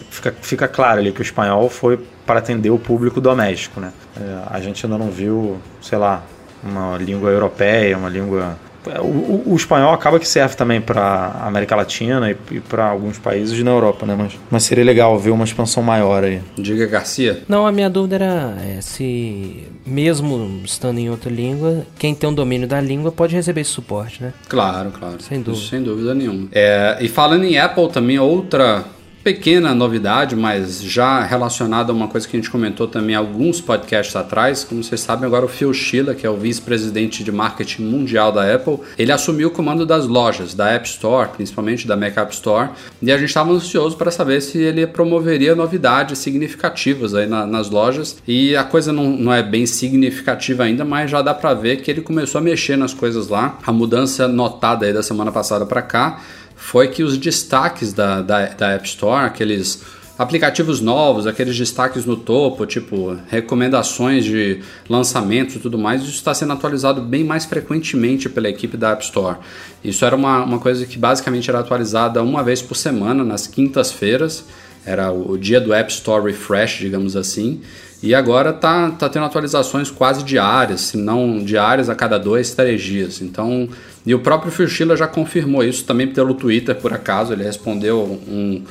fica, fica claro ali que o espanhol foi para atender o público doméstico, né? É, a gente ainda não viu, sei lá, uma língua europeia, uma língua o, o, espanhol acaba que serve também para América Latina e, e para alguns países na Europa, né? Mas, mas seria legal ver uma expansão maior aí. Diga, Garcia. Não, a minha dúvida era é, se, mesmo estando em outra língua, quem tem um domínio da língua pode receber esse suporte, né? Claro, claro. Sem dúvida. Sem dúvida nenhuma. É, e falando em Apple também, outra pequena novidade, mas já relacionada a uma coisa que a gente comentou também alguns podcasts atrás. Como vocês sabem, agora o Phil Schiller, que é o vice-presidente de marketing mundial da Apple, ele assumiu o comando das lojas, da App Store, principalmente da Mac App Store, e a gente estava ansioso para saber se ele promoveria novidades significativas aí na, nas lojas. E a coisa não, não é bem significativa ainda, mas já dá para ver que ele começou a mexer nas coisas lá. A mudança notada aí da semana passada para cá foi que os destaques da, da, da App Store, aqueles aplicativos novos, aqueles destaques no topo, tipo recomendações de lançamento e tudo mais, isso está sendo atualizado bem mais frequentemente pela equipe da App Store. Isso era uma, uma coisa que basicamente era atualizada uma vez por semana, nas quintas-feiras, era o dia do App Store Refresh, digamos assim. E agora tá, tá tendo atualizações quase diárias, se não diárias a cada dois, três dias. Então, e o próprio Schiller já confirmou isso também pelo Twitter, por acaso. Ele respondeu um,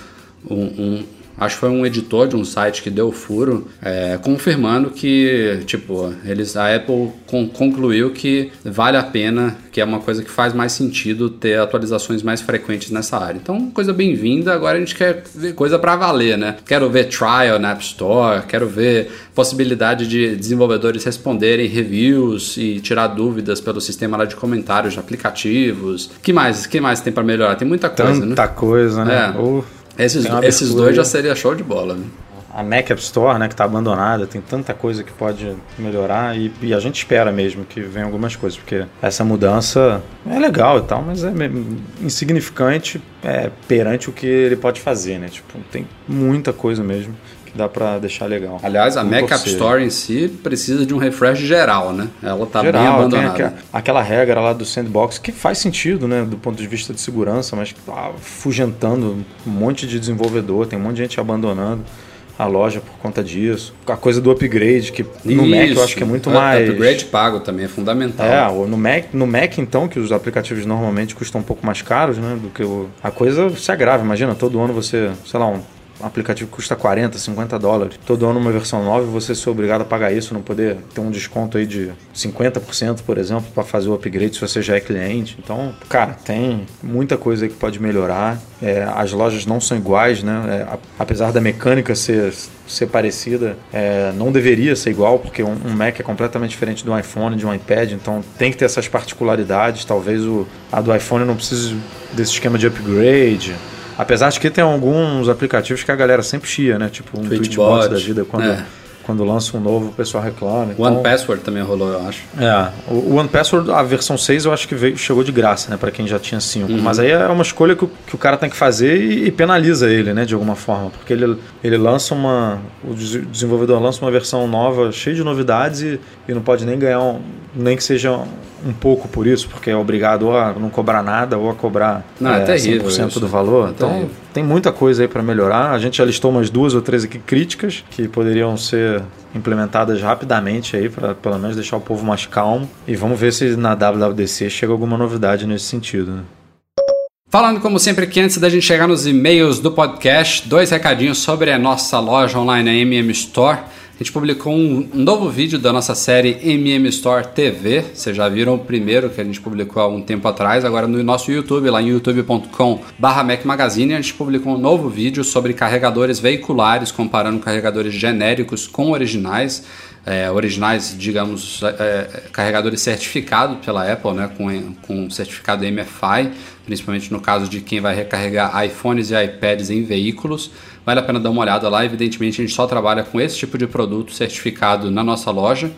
um acho que foi um editor de um site que deu furo, é, confirmando que, tipo, eles, a Apple con concluiu que vale a pena, que é uma coisa que faz mais sentido ter atualizações mais frequentes nessa área. Então, coisa bem-vinda. Agora a gente quer ver coisa para valer, né? Quero ver trial na App Store, quero ver possibilidade de desenvolvedores responderem reviews e tirar dúvidas pelo sistema lá de comentários de aplicativos. Que mais? Que mais tem para melhorar? Tem muita coisa, Tanta né? coisa, né? É. Esses, esses dois já seria show de bola, né? A Mac App Store, né, que está abandonada, tem tanta coisa que pode melhorar e, e, a gente espera mesmo que venham algumas coisas, porque essa mudança é legal e tal, mas é insignificante é, perante o que ele pode fazer, né? Tipo, tem muita coisa mesmo dá para deixar legal. Aliás, a Mac App Store em si precisa de um refresh geral, né? Ela tá geral, bem abandonada. Aquela, aquela regra lá do sandbox que faz sentido, né, do ponto de vista de segurança, mas tá fugentando um monte de desenvolvedor, tem um monte de gente abandonando a loja por conta disso. A coisa do upgrade, que no Mac eu acho que é muito mais. Upgrade pago também é fundamental. É, no Mac, no Mac então, que os aplicativos normalmente custam um pouco mais caros, né? Do que o... A coisa se agrava. Imagina, todo ano você, sei lá, um um aplicativo que custa 40, 50 dólares. Todo ano uma versão nova você ser obrigado a pagar isso, não poder ter um desconto aí de 50%, por exemplo, para fazer o upgrade se você já é cliente. Então, cara, tem muita coisa aí que pode melhorar. É, as lojas não são iguais, né? É, apesar da mecânica ser, ser parecida, é, não deveria ser igual, porque um, um, Mac é completamente diferente do iPhone, de um iPad, então tem que ter essas particularidades. Talvez o, a do iPhone não precise desse esquema de upgrade. Apesar de que tem alguns aplicativos que a galera sempre chia, né? Tipo um Tweetbot da vida, quando, é. quando lança um novo, o pessoal reclama. Então... One Password também rolou, eu acho. É, o One Password, a versão 6 eu acho que veio, chegou de graça, né? Para quem já tinha 5. Uhum. Mas aí é uma escolha que o, que o cara tem que fazer e, e, penaliza ele, né? De alguma forma. Porque ele, ele lança uma... O desenvolvedor lança uma versão nova, cheia de novidades e, e não pode nem ganhar, um, nem que seja um pouco por isso, porque é obrigado a não cobrar nada ou a cobrar não, é, é terrível 100% isso. do valor. É então terrível. tem muita coisa aí para melhorar. A gente já listou umas duas ou três aqui críticas que poderiam ser implementadas rapidamente aí para pelo menos deixar o povo mais calmo. E vamos ver se na WWDC chega alguma novidade nesse sentido. Né? Falando como sempre que antes da gente chegar nos e-mails do podcast, dois recadinhos sobre a nossa loja online, a MM Store a gente publicou um novo vídeo da nossa série MM Store TV. Vocês já viram o primeiro que a gente publicou há um tempo atrás. Agora no nosso YouTube, lá em youtube.com/barra Mac Magazine, a gente publicou um novo vídeo sobre carregadores veiculares, comparando carregadores genéricos com originais. É, originais, digamos, é, é carregadores certificados pela Apple, né, com, com certificado MFI, principalmente no caso de quem vai recarregar iPhones e iPads em veículos. Vale a pena dar uma olhada lá. Evidentemente, a gente só trabalha com esse tipo de produto certificado na nossa loja.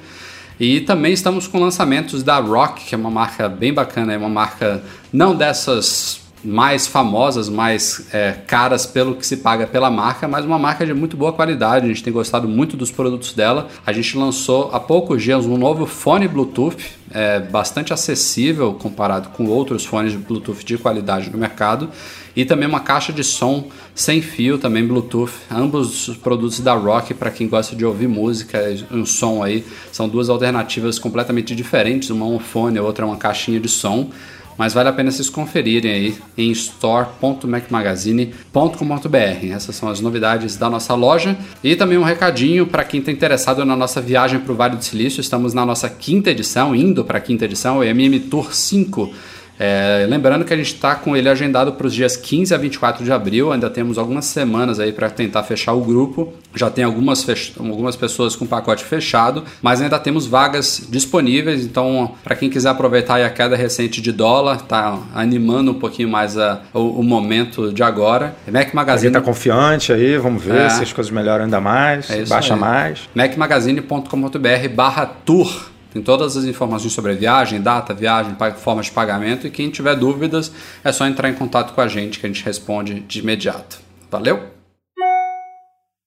E também estamos com lançamentos da Rock, que é uma marca bem bacana, é uma marca não dessas mais famosas, mais é, caras pelo que se paga pela marca, mas uma marca de muito boa qualidade. A gente tem gostado muito dos produtos dela. A gente lançou há poucos dias um novo fone Bluetooth, é, bastante acessível comparado com outros fones de Bluetooth de qualidade no mercado e também uma caixa de som sem fio, também Bluetooth. Ambos os produtos da Rock, para quem gosta de ouvir música, um som aí, são duas alternativas completamente diferentes. Uma é um fone, a outra é uma caixinha de som. Mas vale a pena vocês conferirem aí em store.macmagazine.com.br. Essas são as novidades da nossa loja. E também um recadinho para quem está interessado na nossa viagem para o Vale do Silício. Estamos na nossa quinta edição, indo para a quinta edição, o MM Tour 5 é, lembrando que a gente está com ele agendado para os dias 15 a 24 de abril, ainda temos algumas semanas aí para tentar fechar o grupo. Já tem algumas, fech... algumas pessoas com pacote fechado, mas ainda temos vagas disponíveis. Então, para quem quiser aproveitar a queda recente de dólar, tá animando um pouquinho mais a, o, o, momento de agora. Mac Magazine. está confiante aí, vamos ver é. se as coisas melhoram ainda mais, é baixa aí. mais. macmagazine.com.br/tour tem todas as informações sobre a viagem, data, viagem, forma de pagamento e quem tiver dúvidas é só entrar em contato com a gente que a gente responde de imediato. Valeu?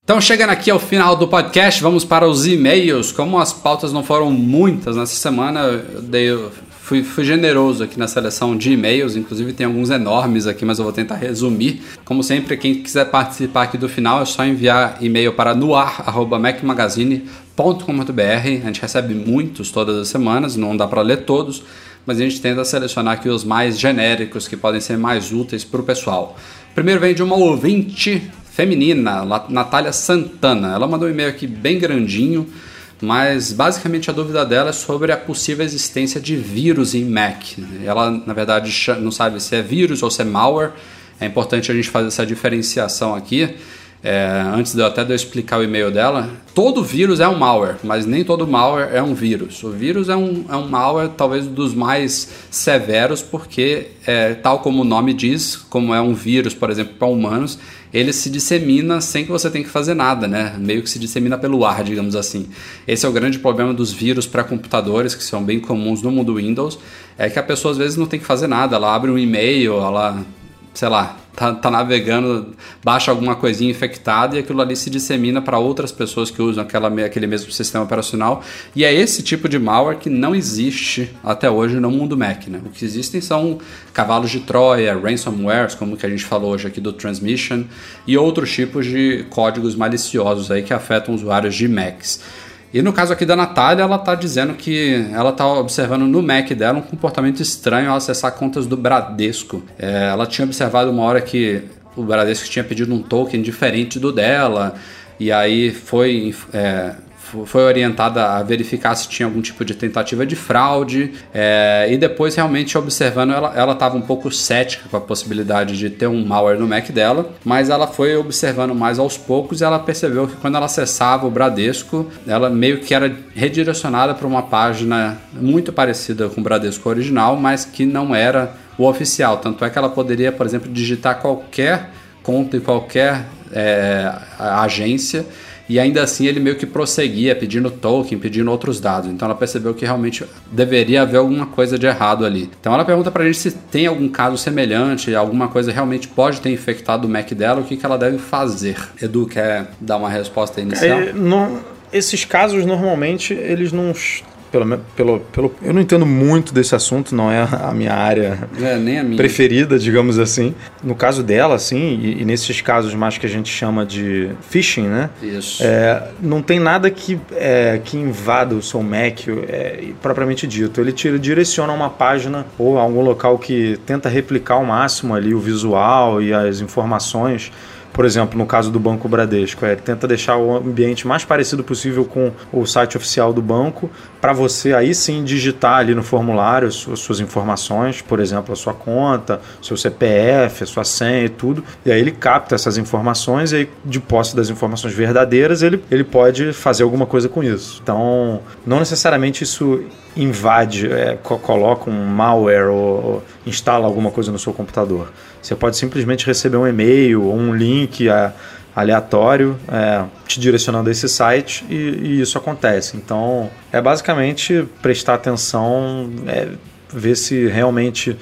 Então, chegando aqui ao final do podcast, vamos para os e-mails. Como as pautas não foram muitas nessa semana, eu dei, fui, fui generoso aqui na seleção de e-mails, inclusive tem alguns enormes aqui, mas eu vou tentar resumir. Como sempre, quem quiser participar aqui do final é só enviar e-mail para noar.macmagazine.com.br. A gente recebe muitos todas as semanas, não dá para ler todos, mas a gente tenta selecionar aqui os mais genéricos que podem ser mais úteis para o pessoal. Primeiro vem de uma ouvinte feminina, Natália Santana. Ela mandou um e-mail aqui bem grandinho mas basicamente a dúvida dela é sobre a possível existência de vírus em Mac. Ela, na verdade, não sabe se é vírus ou se é malware. É importante a gente fazer essa diferenciação aqui. É, antes de, até de eu explicar o e-mail dela, todo vírus é um malware, mas nem todo malware é um vírus. O vírus é um, é um malware talvez dos mais severos, porque, é, tal como o nome diz, como é um vírus, por exemplo, para humanos, ele se dissemina sem que você tenha que fazer nada, né? Meio que se dissemina pelo ar, digamos assim. Esse é o grande problema dos vírus para computadores, que são bem comuns no mundo Windows, é que a pessoa às vezes não tem que fazer nada, ela abre um e-mail, ela, sei lá, tá, tá navegando, baixa alguma coisinha infectada e aquilo ali se dissemina para outras pessoas que usam aquela, aquele mesmo sistema operacional. E é esse tipo de malware que não existe até hoje no mundo Mac. Né? O que existem são cavalos de Troia, ransomwares, como que a gente falou hoje aqui do Transmission, e outros tipos de códigos maliciosos aí que afetam usuários de Macs. E no caso aqui da Natália, ela está dizendo que ela está observando no Mac dela um comportamento estranho ao acessar contas do Bradesco. É, ela tinha observado uma hora que o Bradesco tinha pedido um token diferente do dela, e aí foi é, foi orientada a verificar se tinha algum tipo de tentativa de fraude é, e depois realmente observando ela estava um pouco cética com a possibilidade de ter um malware no Mac dela, mas ela foi observando mais aos poucos e ela percebeu que quando ela acessava o Bradesco, ela meio que era redirecionada para uma página muito parecida com o Bradesco original, mas que não era o oficial. Tanto é que ela poderia, por exemplo, digitar qualquer conta em qualquer é, agência e ainda assim ele meio que prosseguia pedindo token, pedindo outros dados. Então ela percebeu que realmente deveria haver alguma coisa de errado ali. Então ela pergunta pra gente se tem algum caso semelhante, alguma coisa realmente pode ter infectado o Mac dela, o que, que ela deve fazer. Edu, quer dar uma resposta inicial? É, no, esses casos normalmente eles não pelo, pelo, pelo, eu não entendo muito desse assunto, não é a minha área é, nem a minha. preferida, digamos assim. No caso dela, assim, e, e, nesses casos mais que a gente chama de phishing, né? Isso. É, não tem nada que, é, que invada o seu Mac, é, propriamente dito. Ele te direciona a uma página ou a algum local que tenta replicar ao máximo ali o visual e as informações por exemplo, no caso do Banco Bradesco, é, tenta deixar o ambiente mais parecido possível com o site oficial do banco, para você aí sim digitar ali no formulário suas informações, por exemplo, a sua conta, seu CPF, a sua senha e tudo. E aí ele capta essas informações e aí, de posse das informações verdadeiras, ele, ele pode fazer alguma coisa com isso. Então, não necessariamente isso invade, é, coloca um malware ou instala alguma coisa no seu computador. Você pode simplesmente receber um e-mail ou um link a, aleatório é, te direcionando a esse site e, e, isso acontece. Então é basicamente prestar atenção, é, ver se realmente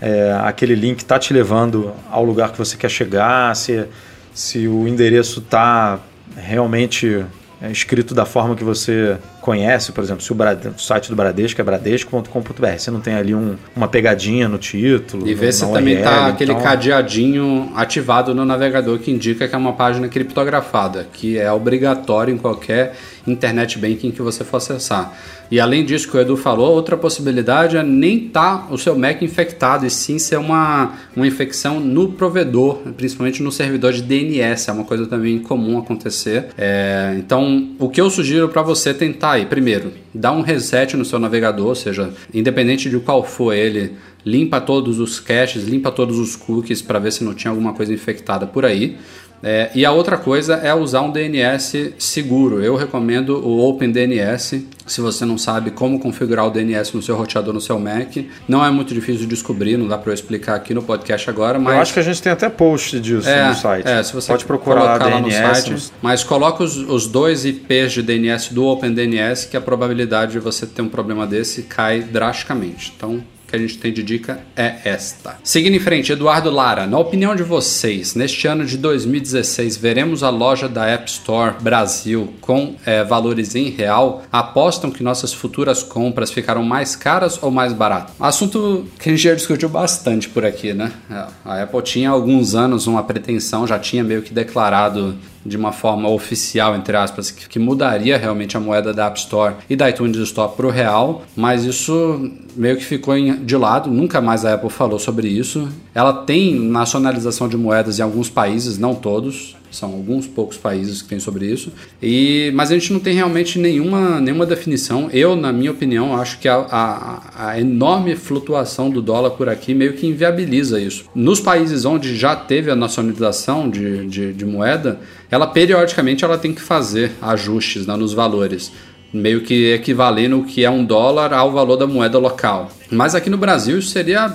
é, aquele link está te levando ao lugar que você quer chegar, se, se o endereço está realmente é escrito da forma que você conhece, por exemplo, se o, o site do Bradesco é bradesco.com.br, você não tem ali um, uma pegadinha no título. E vê se também está aquele então... cadeadinho ativado no navegador que indica que é uma página criptografada, que é obrigatório em qualquer internet banking que você for acessar. E além disso que o Edu falou, outra possibilidade é nem estar tá o seu Mac infectado, e sim ser uma, uma infecção no provedor, principalmente no servidor de DNS, é uma coisa também comum acontecer. É, então, o que eu sugiro para você tentar primeiro, dar um reset no seu navegador, ou seja, independente de qual for ele, limpa todos os caches, limpa todos os cookies para ver se não tinha alguma coisa infectada por aí. É, e a outra coisa é usar um DNS seguro. Eu recomendo o OpenDNS. Se você não sabe como configurar o DNS no seu roteador no seu Mac, não é muito difícil de descobrir, não dá para eu explicar aqui no podcast agora. Mas... Eu acho que a gente tem até post disso é, no site. É, se você pode procurar lá, DNS, no site. Mas coloca os, os dois IPs de DNS do OpenDNS que a probabilidade de você ter um problema desse cai drasticamente. Então que a gente tem de dica é esta. Seguindo em frente, Eduardo Lara, na opinião de vocês, neste ano de 2016 veremos a loja da App Store Brasil com é, valores em real? Apostam que nossas futuras compras ficaram mais caras ou mais baratas? Assunto que a gente já discutiu bastante por aqui, né? A Apple tinha alguns anos uma pretensão, já tinha meio que declarado de uma forma oficial, entre aspas, que, que, mudaria realmente a moeda da App Store e da iTunes Store para o real, mas isso meio que ficou em, de lado, nunca mais a Apple falou sobre isso. Ela tem nacionalização de moedas em alguns países, não todos, são alguns poucos países que têm sobre isso. E, mas a gente não tem realmente nenhuma, nenhuma definição. Eu, na minha opinião, acho que a, a, a, enorme flutuação do dólar por aqui meio que inviabiliza isso. Nos países onde já teve a nacionalização de, de, de moeda, ela periodicamente ela tem que fazer ajustes né, nos valores meio que equivalendo o que é um dólar ao valor da moeda local. Mas aqui no Brasil isso seria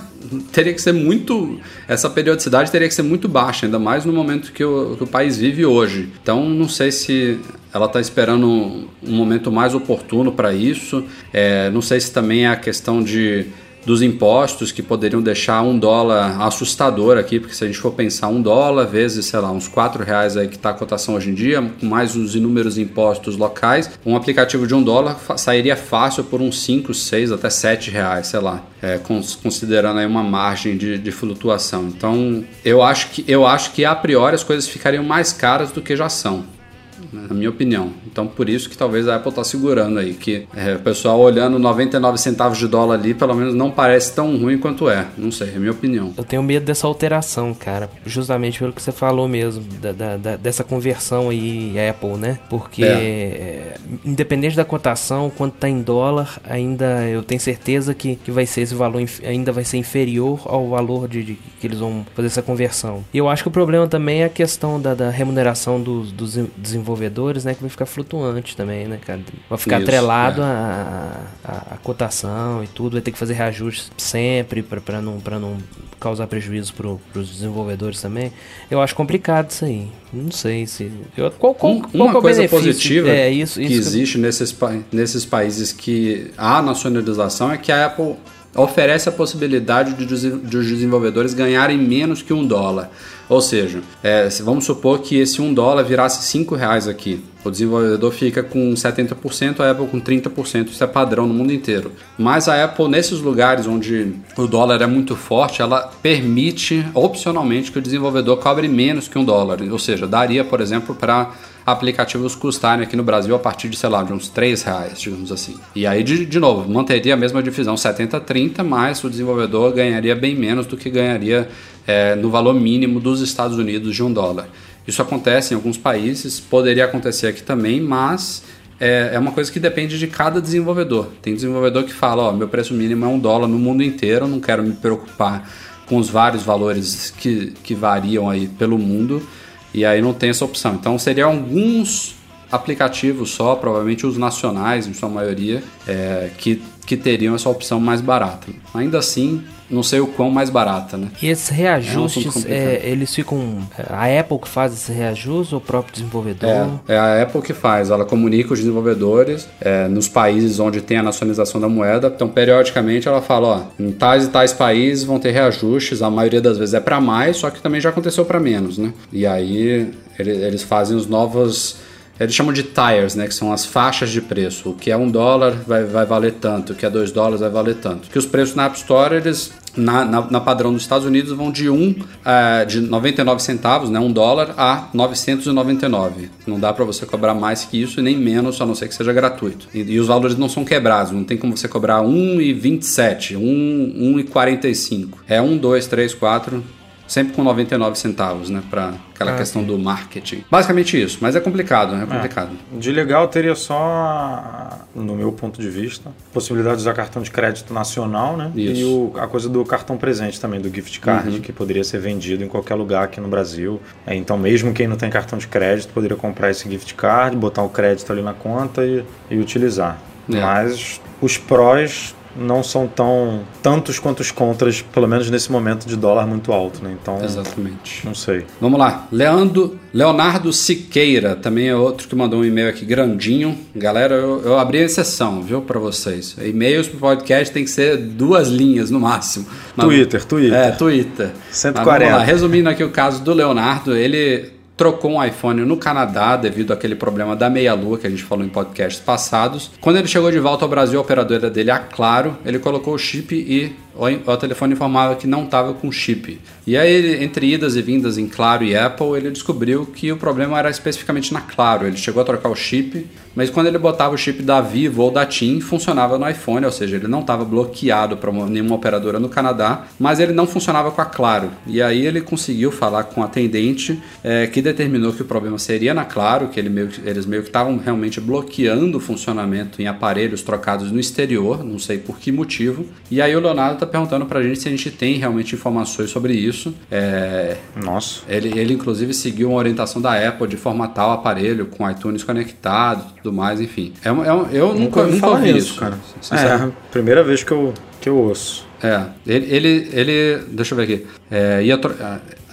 teria que ser muito essa periodicidade teria que ser muito baixa, ainda mais no momento que o, que o país vive hoje. Então não sei se ela está esperando um, momento mais oportuno para isso. É, não sei se também é a questão de dos impostos que poderiam deixar um dólar assustador aqui, porque se a gente for pensar um dólar vezes, sei lá, uns quatro reais aí que está a cotação hoje em dia, com mais os inúmeros impostos locais, um aplicativo de um dólar sairia fácil por uns 5, 6, até 7 reais, sei lá, é, considerando aí uma margem de, de flutuação. Então, eu acho, que, eu acho que a priori as coisas ficariam mais caras do que já são. Na minha opinião. Então, por isso que talvez a Apple está segurando aí, que é, o pessoal olhando 99 centavos de dólar ali, pelo menos não parece tão ruim quanto é. Não sei, é a minha opinião. Eu tenho medo dessa alteração, cara, justamente pelo que você falou mesmo, da, da, da dessa conversão aí Apple, né? Porque, é. É, independente da cotação, quanto tá em dólar, ainda eu tenho certeza que, que vai ser esse valor, ainda vai ser inferior ao valor de, de que eles vão fazer essa conversão. E eu acho que o problema também é a questão da, da remuneração dos, dos desenvolvedores, né? Que vai ficar flutuante também, né, cara? Vai ficar Isso, atrelado é. a, a, a, cotação e tudo, vai ter que fazer reajustes sempre para não, não causar prejuízo para os desenvolvedores também. Eu acho complicado isso aí. Não sei se. Eu, qual, qual, qual uma é coisa positiva é, isso, isso que existe que... nesses, nesses países que há nacionalização é que a Apple oferece a possibilidade de, de os desenvolvedores ganharem menos que um dólar. Ou seja, é, vamos supor que esse um dólar virasse cinco reais aqui. O desenvolvedor fica com 70%, a Apple com 30%. Isso é padrão no mundo inteiro. Mas a Apple, nesses lugares onde o dólar é muito forte, ela permite opcionalmente que o desenvolvedor cobre menos que um dólar. Ou seja, daria, por exemplo, para aplicativos custarem aqui no Brasil a partir de, sei lá, de uns 3 reais, digamos assim. E aí, de, de novo, manteria a mesma divisão 70-30, mas o desenvolvedor ganharia bem menos do que ganharia é, no valor mínimo dos Estados Unidos de um dólar. Isso acontece em alguns países, poderia acontecer aqui também, mas é, é uma coisa que depende de cada desenvolvedor. Tem desenvolvedor que fala, ó, meu preço mínimo é um dólar no mundo inteiro, não quero me preocupar com os vários valores que, que variam aí pelo mundo. E aí não tem essa opção. Então seriam alguns aplicativos só, provavelmente os nacionais, em sua maioria, é, que, que teriam essa opção mais barata. Ainda assim, não sei o quão mais barata, né? E esses reajustes, é, eles ficam. A Apple que faz esse reajuste ou o próprio desenvolvedor? É, é a Apple que faz. Ela comunica os desenvolvedores é, nos países onde tem a nacionalização da moeda. Então, periodicamente, ela fala: ó, em tais e tais países vão ter reajustes. A maioria das vezes é para mais, só que também já aconteceu para menos, né? E aí eles fazem os novos eles chamam de tires, né, que são as faixas de preço. O que é um dólar vai, vai valer tanto, o que é dois dólares vai valer tanto. Que os preços na App Store, eles na, na, na, padrão dos Estados Unidos vão de 1 um, uh, de 99 centavos, né, 1 um dólar, a 999. Não dá para você cobrar mais que isso e nem menos, a não ser que seja gratuito. E, e os valores não são quebrados, não tem como você cobrar 1,27, 1,45. É 1, 2, 3, 4 sempre com 99 centavos, né, para aquela ah, questão sim. do marketing. Basicamente isso, mas é complicado, né? É complicado. É. De legal teria só, no meu ponto de vista, possibilidade de usar cartão de crédito nacional, né? Isso. E o, a coisa do cartão presente também, do gift card, uhum. que poderia ser vendido em qualquer lugar aqui no Brasil. É, então, mesmo quem não tem cartão de crédito, poderia comprar esse gift card, botar o crédito ali na conta e, e utilizar. É. Mas os prós não são tão tantos quanto os contras, pelo menos nesse momento de dólar muito alto, né? Então, exatamente. Não sei. Vamos lá. Leandro, Leonardo Siqueira, também é outro que mandou um e-mail aqui grandinho. Galera, eu, eu abri a exceção, viu, para vocês. E-mails pro podcast tem que ser duas linhas no máximo. Twitter, Twitter. É, Twitter. 140. Mas vamos lá. Resumindo aqui o caso do Leonardo, ele trocou um iPhone no Canadá devido àquele problema da meia-lua que a gente falou em podcasts passados. Quando ele chegou de volta ao Brasil, a operadora dele, a Claro, ele colocou o chip e o telefone informava que não estava com chip. E aí, entre idas e vindas em Claro e Apple, ele descobriu que o problema era especificamente na Claro. Ele chegou a trocar o chip, mas quando ele botava o chip da Vivo ou da TIM, funcionava no iPhone, ou seja, ele não estava bloqueado para nenhuma operadora no Canadá, mas ele não funcionava com a Claro. E aí ele conseguiu falar com a atendente é, que determinou que o problema seria na Claro, que ele meio, eles meio que estavam realmente bloqueando o funcionamento em aparelhos trocados no exterior, não sei por que motivo. E aí o Leonardo está perguntando para a gente se a gente tem realmente informações sobre isso. É, Nossa. Ele, ele, inclusive, seguiu uma orientação da Apple de formatar o aparelho com iTunes conectado e tudo mais, enfim. É, é, eu nunca, nunca, ouvi isso, cara. É, primeira vez que eu, que eu ouço. É, ele, ele, ele deixa eu ver aqui, é, ia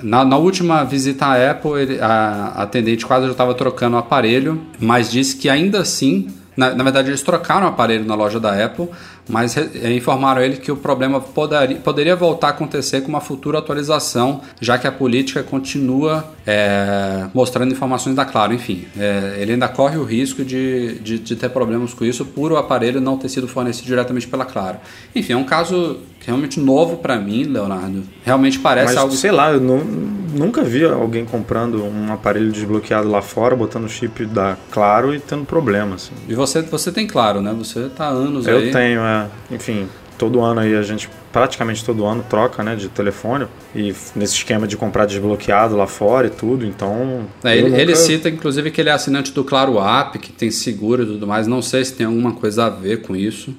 na, na, última visita à Apple, ele, a, a atendente quase já estava trocando o aparelho, mas disse que ainda assim, na, na verdade eles trocaram o aparelho na loja da Apple, mas eh, informaram ele que o problema poderia, poderia voltar a acontecer com uma futura atualização, já que a política continua é, mostrando informações da Claro. Enfim, é, ele ainda corre o risco de, de, de, ter problemas com isso por o aparelho não ter sido fornecido diretamente pela Claro. Enfim, é um caso realmente novo para mim, Leonardo. Realmente parece Mas, algo. sei lá, eu nu- nunca vi alguém comprando um aparelho desbloqueado lá fora, botando o chip da Claro e tendo problema, assim. E você, você tem claro, né? Você tá há anos Eu aí. tenho, é. Enfim, todo ano aí a gente, praticamente todo ano, troca, né, de telefone. E nesse esquema de comprar desbloqueado lá fora e tudo, então. É, eu ele, nunca- ele cita, inclusive, que ele é assinante do Claro App, que tem seguro e tudo mais. Não sei se tem alguma coisa a ver com isso.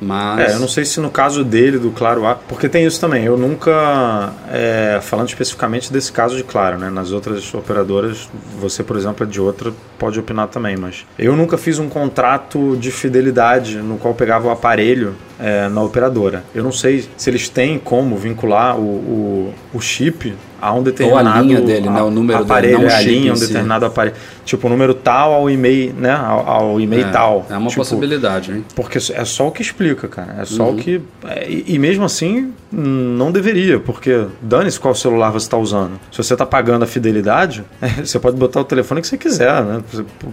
Mas. É, eu não sei se no caso dele, do Claro A, porque tem isso também. Eu nunca, é, falando especificamente desse caso de Claro, né? Nas outras operadoras, você, por exemplo, é de outra, pode opinar também, mas eu nunca fiz um contrato de fidelidade no qual pegava o aparelho é, na operadora. Eu não sei se eles têm como vincular o, o, o chip a um determinado linha dele, né? O número dele, aparelho, não o é a linha, um si. determinado aparelho. Tipo, o número tal ao e-mail, né? Ao, ao e-mail é, tal. É uma Tipo, possibilidade, hein? porque é só o que explica, cara. É Uhum. só o que. é, e, e mesmo assim, não deveria, porque dane-se qual celular você está usando. Se você está pagando a fidelidade, *laughs* você pode botar o telefone que você quiser, né?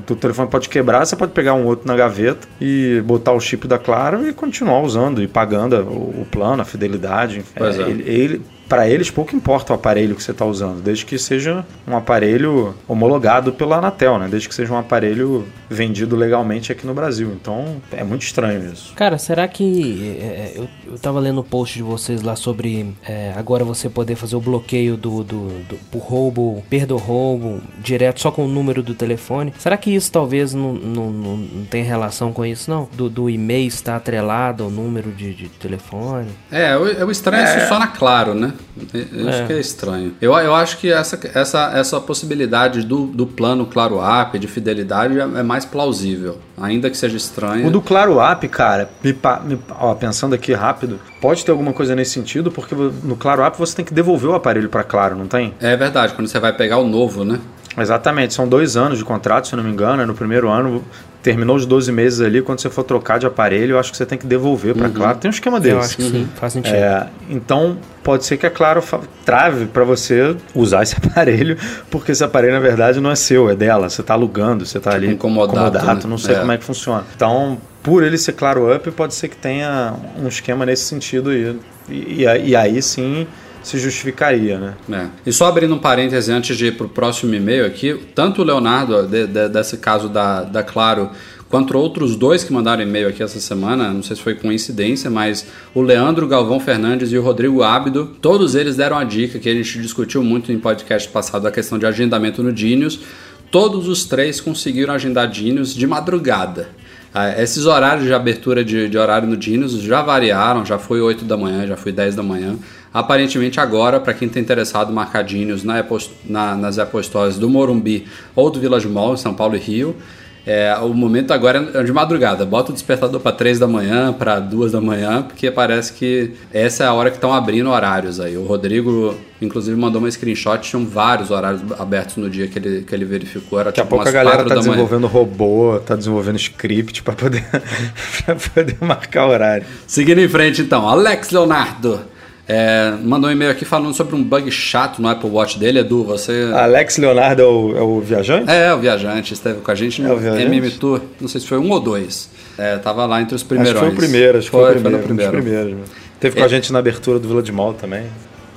O telefone pode quebrar, você pode pegar um outro na gaveta e botar o chip da Claro e continuar usando e pagando o, o plano, a fidelidade. Pois é. ele, ele- para eles pouco importa o aparelho que você está usando, desde que seja um aparelho homologado pela Anatel, né? Desde que seja um aparelho vendido legalmente aqui no Brasil. Então é muito estranho isso. Cara, será que. é, é, eu, eu tava lendo o post de vocês lá sobre é, agora você poder fazer o bloqueio do, do, do por roubo, perda ou roubo, direto só com o número do telefone. Será que isso talvez não, não, não, não tem relação com isso, não? Do, do e-mail estar atrelado ao número de, de telefone? É, o, é o estranho é isso só na Claro, né? É- Isso É. que é estranho. Eu, eu acho que essa, essa, essa possibilidade do, do plano Claro App, de fidelidade, é, é mais plausível. Ainda que seja estranho. O do Claro App, cara, me pa- me- ó, pensando aqui rápido, pode ter alguma coisa nesse sentido, porque no Claro App você tem que devolver o aparelho para Claro, não tem? É verdade, quando você vai pegar o novo, né? Exatamente, são dois anos de contrato, se eu não me engano. é No primeiro ano, terminou os 12 meses ali, quando você for trocar de aparelho, eu acho que você tem que devolver para Claro. Tem um esquema Eu desse. acho que sim, faz sentido. É, então, pode ser que a Claro trave para você usar esse *laughs* aparelho, porque esse aparelho, na verdade, não é seu, é dela. Você está alugando, você está ali um comodato, né? não sei É. como é que funciona. Então, por ele ser Claro Up, pode ser que tenha um esquema nesse sentido aí. E, e aí- e aí sim se justificaria, né? É. E só abrindo um parêntese antes de ir para o próximo e-mail aqui, tanto o Leonardo, de- de- desse caso da, da Claro, quanto outros dois que mandaram e-mail aqui essa semana, não sei se foi coincidência, mas o Leandro Galvão Fernandes e o Rodrigo Ábido, todos eles deram a dica que a gente discutiu muito em podcast passado, a questão de agendamento no Dinios. Todos os três conseguiram agendar Dinios de madrugada. Ah, Esses horários de abertura de, de horário no Dinos já variaram, já foi 8 da manhã, já foi 10 da manhã. Aparentemente agora, para quem está interessado, marcar Dinos na Apple- na- nas Apple Stores do Morumbi ou do Village Mall, em São Paulo e Rio. É, o momento agora é de madrugada. Bota o despertador para 3 da manhã, para 2 da manhã, porque parece que essa é a hora que estão abrindo horários aí. O Rodrigo, inclusive, mandou uma screenshot, tinham vários horários abertos no dia que ele, que ele verificou. Era Daqui a tipo pouco a galera 4 tá da manhã. desenvolvendo robô, tá desenvolvendo script para poder, *laughs* pra poder marcar horário. Seguindo em frente, então, Alex Leonardo é, mandou um e-mail aqui falando sobre um bug chato no Apple Watch dele. Edu, você. Alex Leonardo é o, é o viajante? É, o viajante esteve com a gente no É o viajante? MM Tour. Não sei se foi um ou dois. É, tava lá entre os Acho primeiros. que foi o primeiro, acho que foi, o primeiro. Foi, no primeiro. né? Teve com É. a gente na abertura do Vila de Mall também.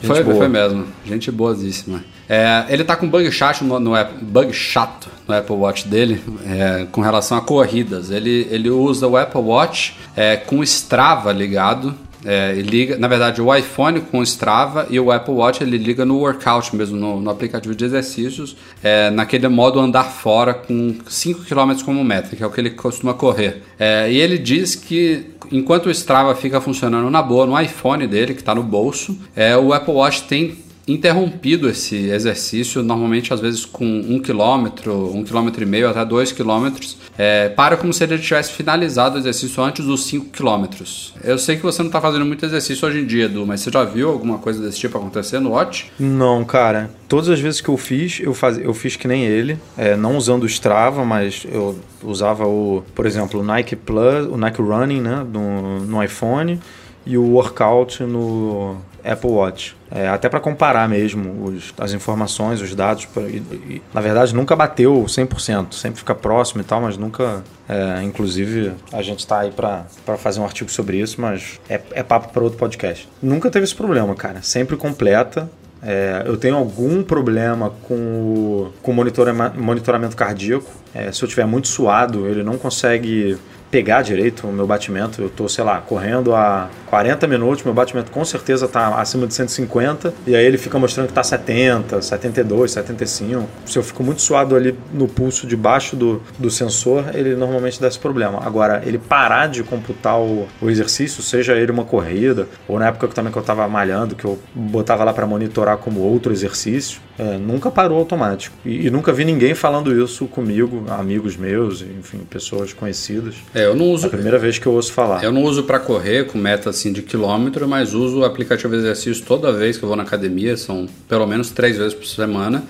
Gente Foi, boa. foi mesmo. Gente boazíssima. É, ele tá com bug chato no, no Apple- bug chato no Apple Watch dele é, com relação a corridas. Ele, ele usa o Apple Watch é, com Strava ligado. É, liga, na verdade, o iPhone com o Strava e o Apple Watch ele liga no workout mesmo, no, no aplicativo de exercícios, é, naquele modo andar fora com 5 km como meta, que é o que ele costuma correr. É, e ele diz que enquanto o Strava fica funcionando na boa no iPhone dele, que está no bolso, é, o Apple Watch tem interrompido esse exercício, normalmente às vezes com um quilômetro, um quilômetro e meio até dois quilômetros, é, para como se ele tivesse finalizado o exercício antes dos cinco quilômetros. Eu sei que você não está fazendo muito exercício hoje em dia, Edu, mas você já viu alguma coisa desse tipo acontecer no Watch? Não, cara. Todas as vezes que eu fiz, eu, faz... eu fiz que nem ele. É, não usando o Strava, mas eu usava o, por exemplo, o Nike Plus, o Nike Running, né? No, no iPhone. E o Workout no Apple Watch. É, até para comparar mesmo os, as informações, os dados. Pra, e, e, na verdade, nunca bateu 100%, sempre fica próximo e tal, mas nunca. É, inclusive, a gente está aí para fazer um artigo sobre isso, mas é, é papo para outro podcast. Nunca teve esse problema, cara. Sempre completa. É, eu tenho algum problema com o, com monitoramento, cardíaco. É, se eu estiver muito suado, ele não consegue pegar direito o meu batimento. Eu tô, sei lá, correndo há 40 minutos, meu batimento com certeza está acima de 150, e aí ele fica mostrando que está 70, 72, 75. Se eu fico muito suado ali no pulso debaixo do, do sensor, ele normalmente dá esse problema. Agora, ele parar de computar o, o exercício, seja ele uma corrida, ou na época que também que eu estava malhando, que eu botava lá para monitorar como outro exercício, é, nunca parou automático. E, e, nunca vi ninguém falando isso comigo, amigos meus, enfim, pessoas conhecidas. É, eu não uso. É a primeira vez que eu ouço falar. Eu não uso para correr com metas assim de quilômetro, mas uso o aplicativo de exercício toda vez que eu vou na academia, são pelo menos três vezes por semana.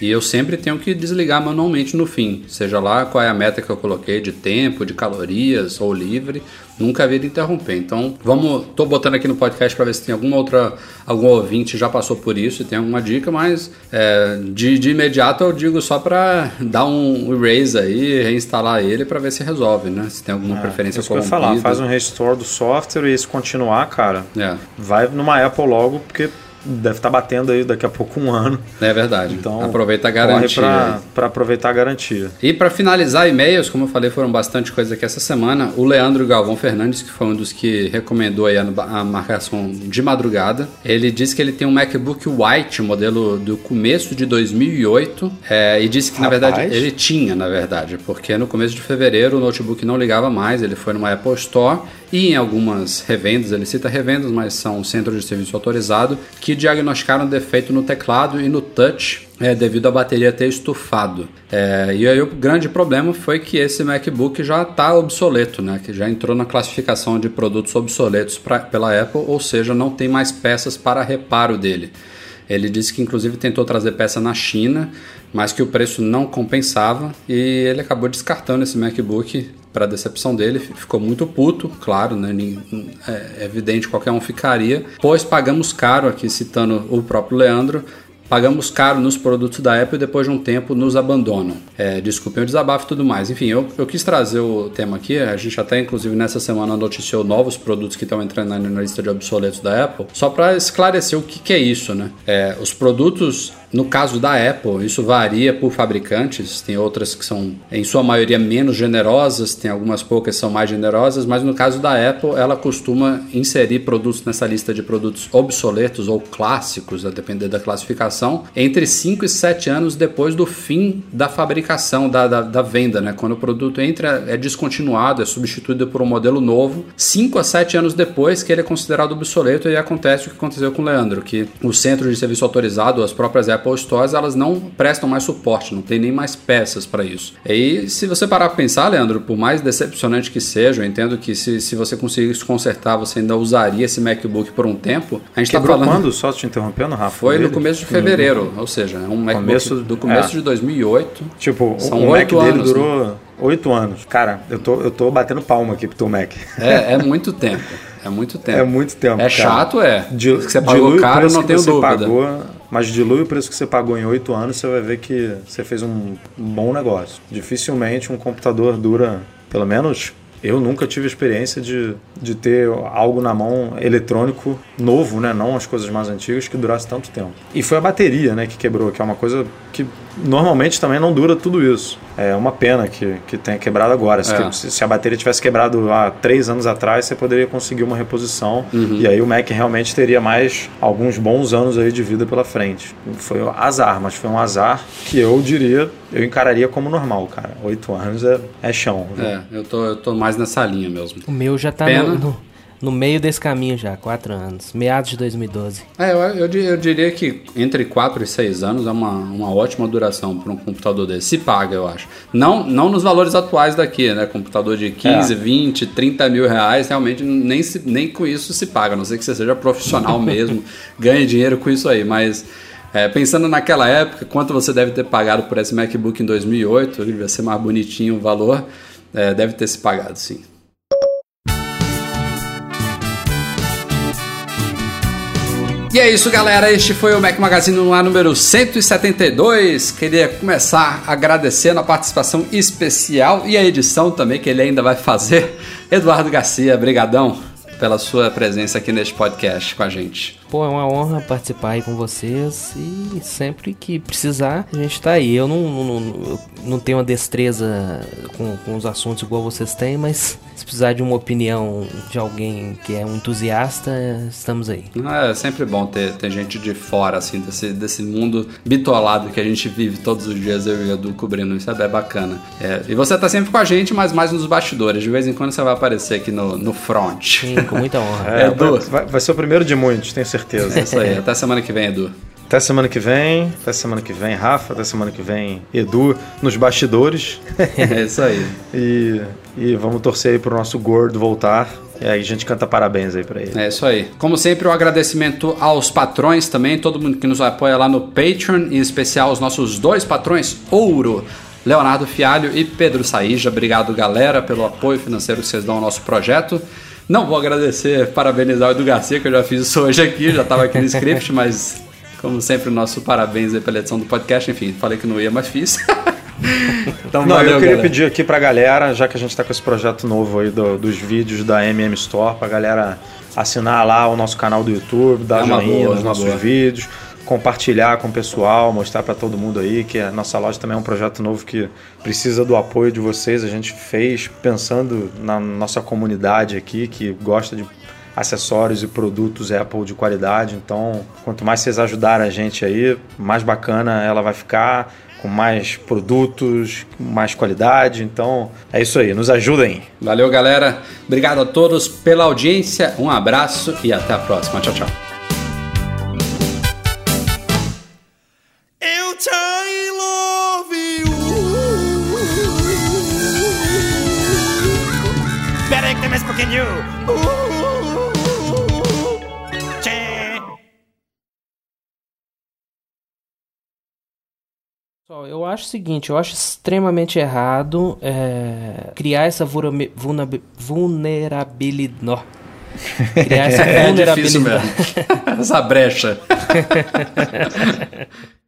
E eu sempre tenho que desligar manualmente no fim, seja lá qual é a meta que eu coloquei de tempo, de calorias ou livre, nunca vi de interromper. Então, vamos, tô botando aqui no podcast para ver se tem alguma outra, algum ouvinte já passou por isso e tem alguma dica, mas é, de, de imediato eu digo só para dar um erase aí, reinstalar ele para ver se resolve, né? Se tem alguma é, preferência isso eu falar, faz um restore do software e se continuar, cara, é. vai numa Apple logo, porque deve estar tá batendo aí daqui a pouco um ano. É verdade. Então, aproveita a garantia. Para aproveitar a garantia. E para finalizar e-mails, como eu falei, foram bastante coisas aqui essa semana. O Leandro Galvão Fernandes, que foi um dos que recomendou aí a, a marcação de madrugada, ele disse que ele tem um MacBook White, modelo do começo de 2008, é, e disse que Rapaz. na verdade ele tinha, na verdade, porque no começo de fevereiro o notebook não ligava mais, ele foi numa Apple Store e em algumas revendas, ele cita revendas, mas são centros de serviço autorizado, que diagnosticaram defeito no teclado e no touch é, devido à bateria ter estufado. É, e aí o grande problema foi que esse MacBook já está obsoleto, né? que já entrou na classificação de produtos obsoletos pra, pela Apple, ou seja, não tem mais peças para reparo dele. Ele disse que inclusive tentou trazer peça na China, mas que o preço não compensava e ele acabou descartando esse MacBook para decepção dele, ficou muito puto, claro, né? É evidente qualquer um ficaria, pois pagamos caro aqui citando o próprio Leandro pagamos caro nos produtos da Apple e depois de um tempo nos abandonam. É, desculpem o desabafo e tudo mais. Enfim, eu, eu quis trazer o tema aqui, a gente até inclusive nessa semana noticiou novos produtos que estão entrando na, lista de obsoletos da Apple, só para esclarecer o que, que, é isso, né? É, os produtos no caso da Apple, isso varia por fabricantes, tem outras que são, em sua maioria, menos generosas, tem algumas poucas que são mais generosas, mas no caso da Apple, ela costuma inserir produtos nessa lista de produtos obsoletos ou clássicos, a depender da classificação, entre 5 e 7 anos depois do fim da fabricação, da, da, da venda, né? Quando o produto entra, é descontinuado, é substituído por um modelo novo, 5 a 7 anos depois que ele é considerado obsoleto e acontece o que aconteceu com o Leandro, que o centro de serviço autorizado, as próprias Apple Apple Stores elas não prestam mais suporte, não tem nem mais peças para isso. E se você parar para pensar, Leandro, por mais decepcionante que seja, eu entendo que se, se você conseguisse consertar, você ainda usaria esse MacBook por um tempo. A gente tá Quebrou tá falando... quando? Só te interrompendo, Rafa? Foi dele? no começo de fevereiro, ou seja, é um MacBook começo, do começo é. de 2008. Tipo, São o Mac dele anos, durou... Né? Oito anos. Cara, eu tô, eu tô batendo palma aqui pro teu Mac. É, é muito tempo. É muito *laughs* tempo. É muito tempo. É cara. chato, é. De, você pagou caro, não tenho dúvida. Pagou, mas dilui o preço que você pagou em oito anos, você vai ver que você fez um bom negócio. Dificilmente um computador dura pelo menos eu nunca tive experiência de, de ter algo na mão eletrônico novo, né? Não as coisas mais antigas que durasse tanto tempo. E foi a bateria, né, que quebrou, que é uma coisa que normalmente também não dura tudo isso. É uma pena que, que tenha quebrado agora. Se, é. se a bateria tivesse quebrado há três anos atrás, você poderia conseguir uma reposição uhum. e aí o Mac realmente teria mais alguns bons anos aí de vida pela frente. Foi um azar, mas foi um azar que eu diria, eu encararia como normal, cara. Oito anos é, é chão. Viu? É, eu tô, eu tô mais nessa linha mesmo. O meu já tá Pena. no, no meio desse caminho já, quatro anos, meados de 2012. É, eu, eu, eu diria que entre 4 e 6 anos é uma, uma ótima duração para um computador desse. Se paga, eu acho. Não, não nos valores atuais daqui, né? Computador de 15, é. 20, 30 mil reais, realmente nem, se, nem com isso se paga, a não sei que você seja profissional *laughs* mesmo, ganhe dinheiro com isso aí, mas... É, pensando naquela época, quanto você deve ter pagado por esse MacBook em 2008, devia ser mais bonitinho o valor, é, deve ter se pagado, sim. E é isso, galera. Este foi o Mac Magazine no ar número 172. Queria começar agradecendo a participação especial e a edição também, que ele ainda vai fazer. Eduardo Garcia, brigadão pela sua presença aqui neste podcast com a gente. Pô, é uma honra participar aí com vocês e sempre que precisar, a gente tá aí. Eu não, não, não, não tenho uma destreza com, com os assuntos igual vocês têm, mas se precisar de uma opinião de alguém que é um entusiasta, estamos aí. É sempre bom ter, ter gente de fora, assim, desse, desse mundo bitolado que a gente vive todos os dias, eu e o Edu cobrindo. Isso é bem bacana. É, e você tá sempre com a gente, mas mais nos bastidores. De vez em quando você vai aparecer aqui no, no front. Sim, com muita honra. É, Edu. Vai, vai, ser o primeiro de muitos, tenho certeza. É isso aí. Até semana que vem, Edu. Até semana que vem, até semana que vem, Rafa, até semana que vem, Edu, nos bastidores. *laughs* É isso aí. e, e vamos torcer aí pro nosso gordo voltar. E aí a gente canta parabéns aí pra ele. É isso aí. Como sempre, um agradecimento aos patrões também, todo mundo que nos apoia lá no Patreon, em especial os nossos dois patrões ouro. Leonardo Fialho e Pedro Saíja. Obrigado, galera, pelo apoio financeiro que vocês dão ao nosso projeto. Não vou agradecer, parabenizar o Edu Garcia, que eu já fiz isso hoje aqui, já estava aqui no *laughs* script, mas como sempre, nosso parabéns aí pela edição do podcast. Enfim, falei que não ia, mas fiz. *laughs* então, não, valeu, eu queria galera. pedir aqui pra galera, já que a gente tá com esse projeto novo aí do, dos vídeos da MM Store, pra galera assinar lá o nosso canal do YouTube, dar é joinha boa, nos nossos boa. vídeos, compartilhar com o pessoal, mostrar para todo mundo aí que a nossa loja também é um projeto novo que precisa do apoio de vocês. A gente fez pensando na nossa comunidade aqui que gosta de acessórios e produtos Apple de qualidade. Então, quanto mais vocês ajudarem a gente aí, mais bacana ela vai ficar, com mais produtos, mais qualidade. Então, é isso aí, nos ajudem. Valeu, galera. Obrigado a todos pela audiência. Um abraço e até a próxima. Tchau, tchau. Eu acho o seguinte, eu acho extremamente errado é, criar essa vulnerabilidade. Criar *laughs* essa vulnerabilidade. É difícil mesmo. essa brecha. *laughs*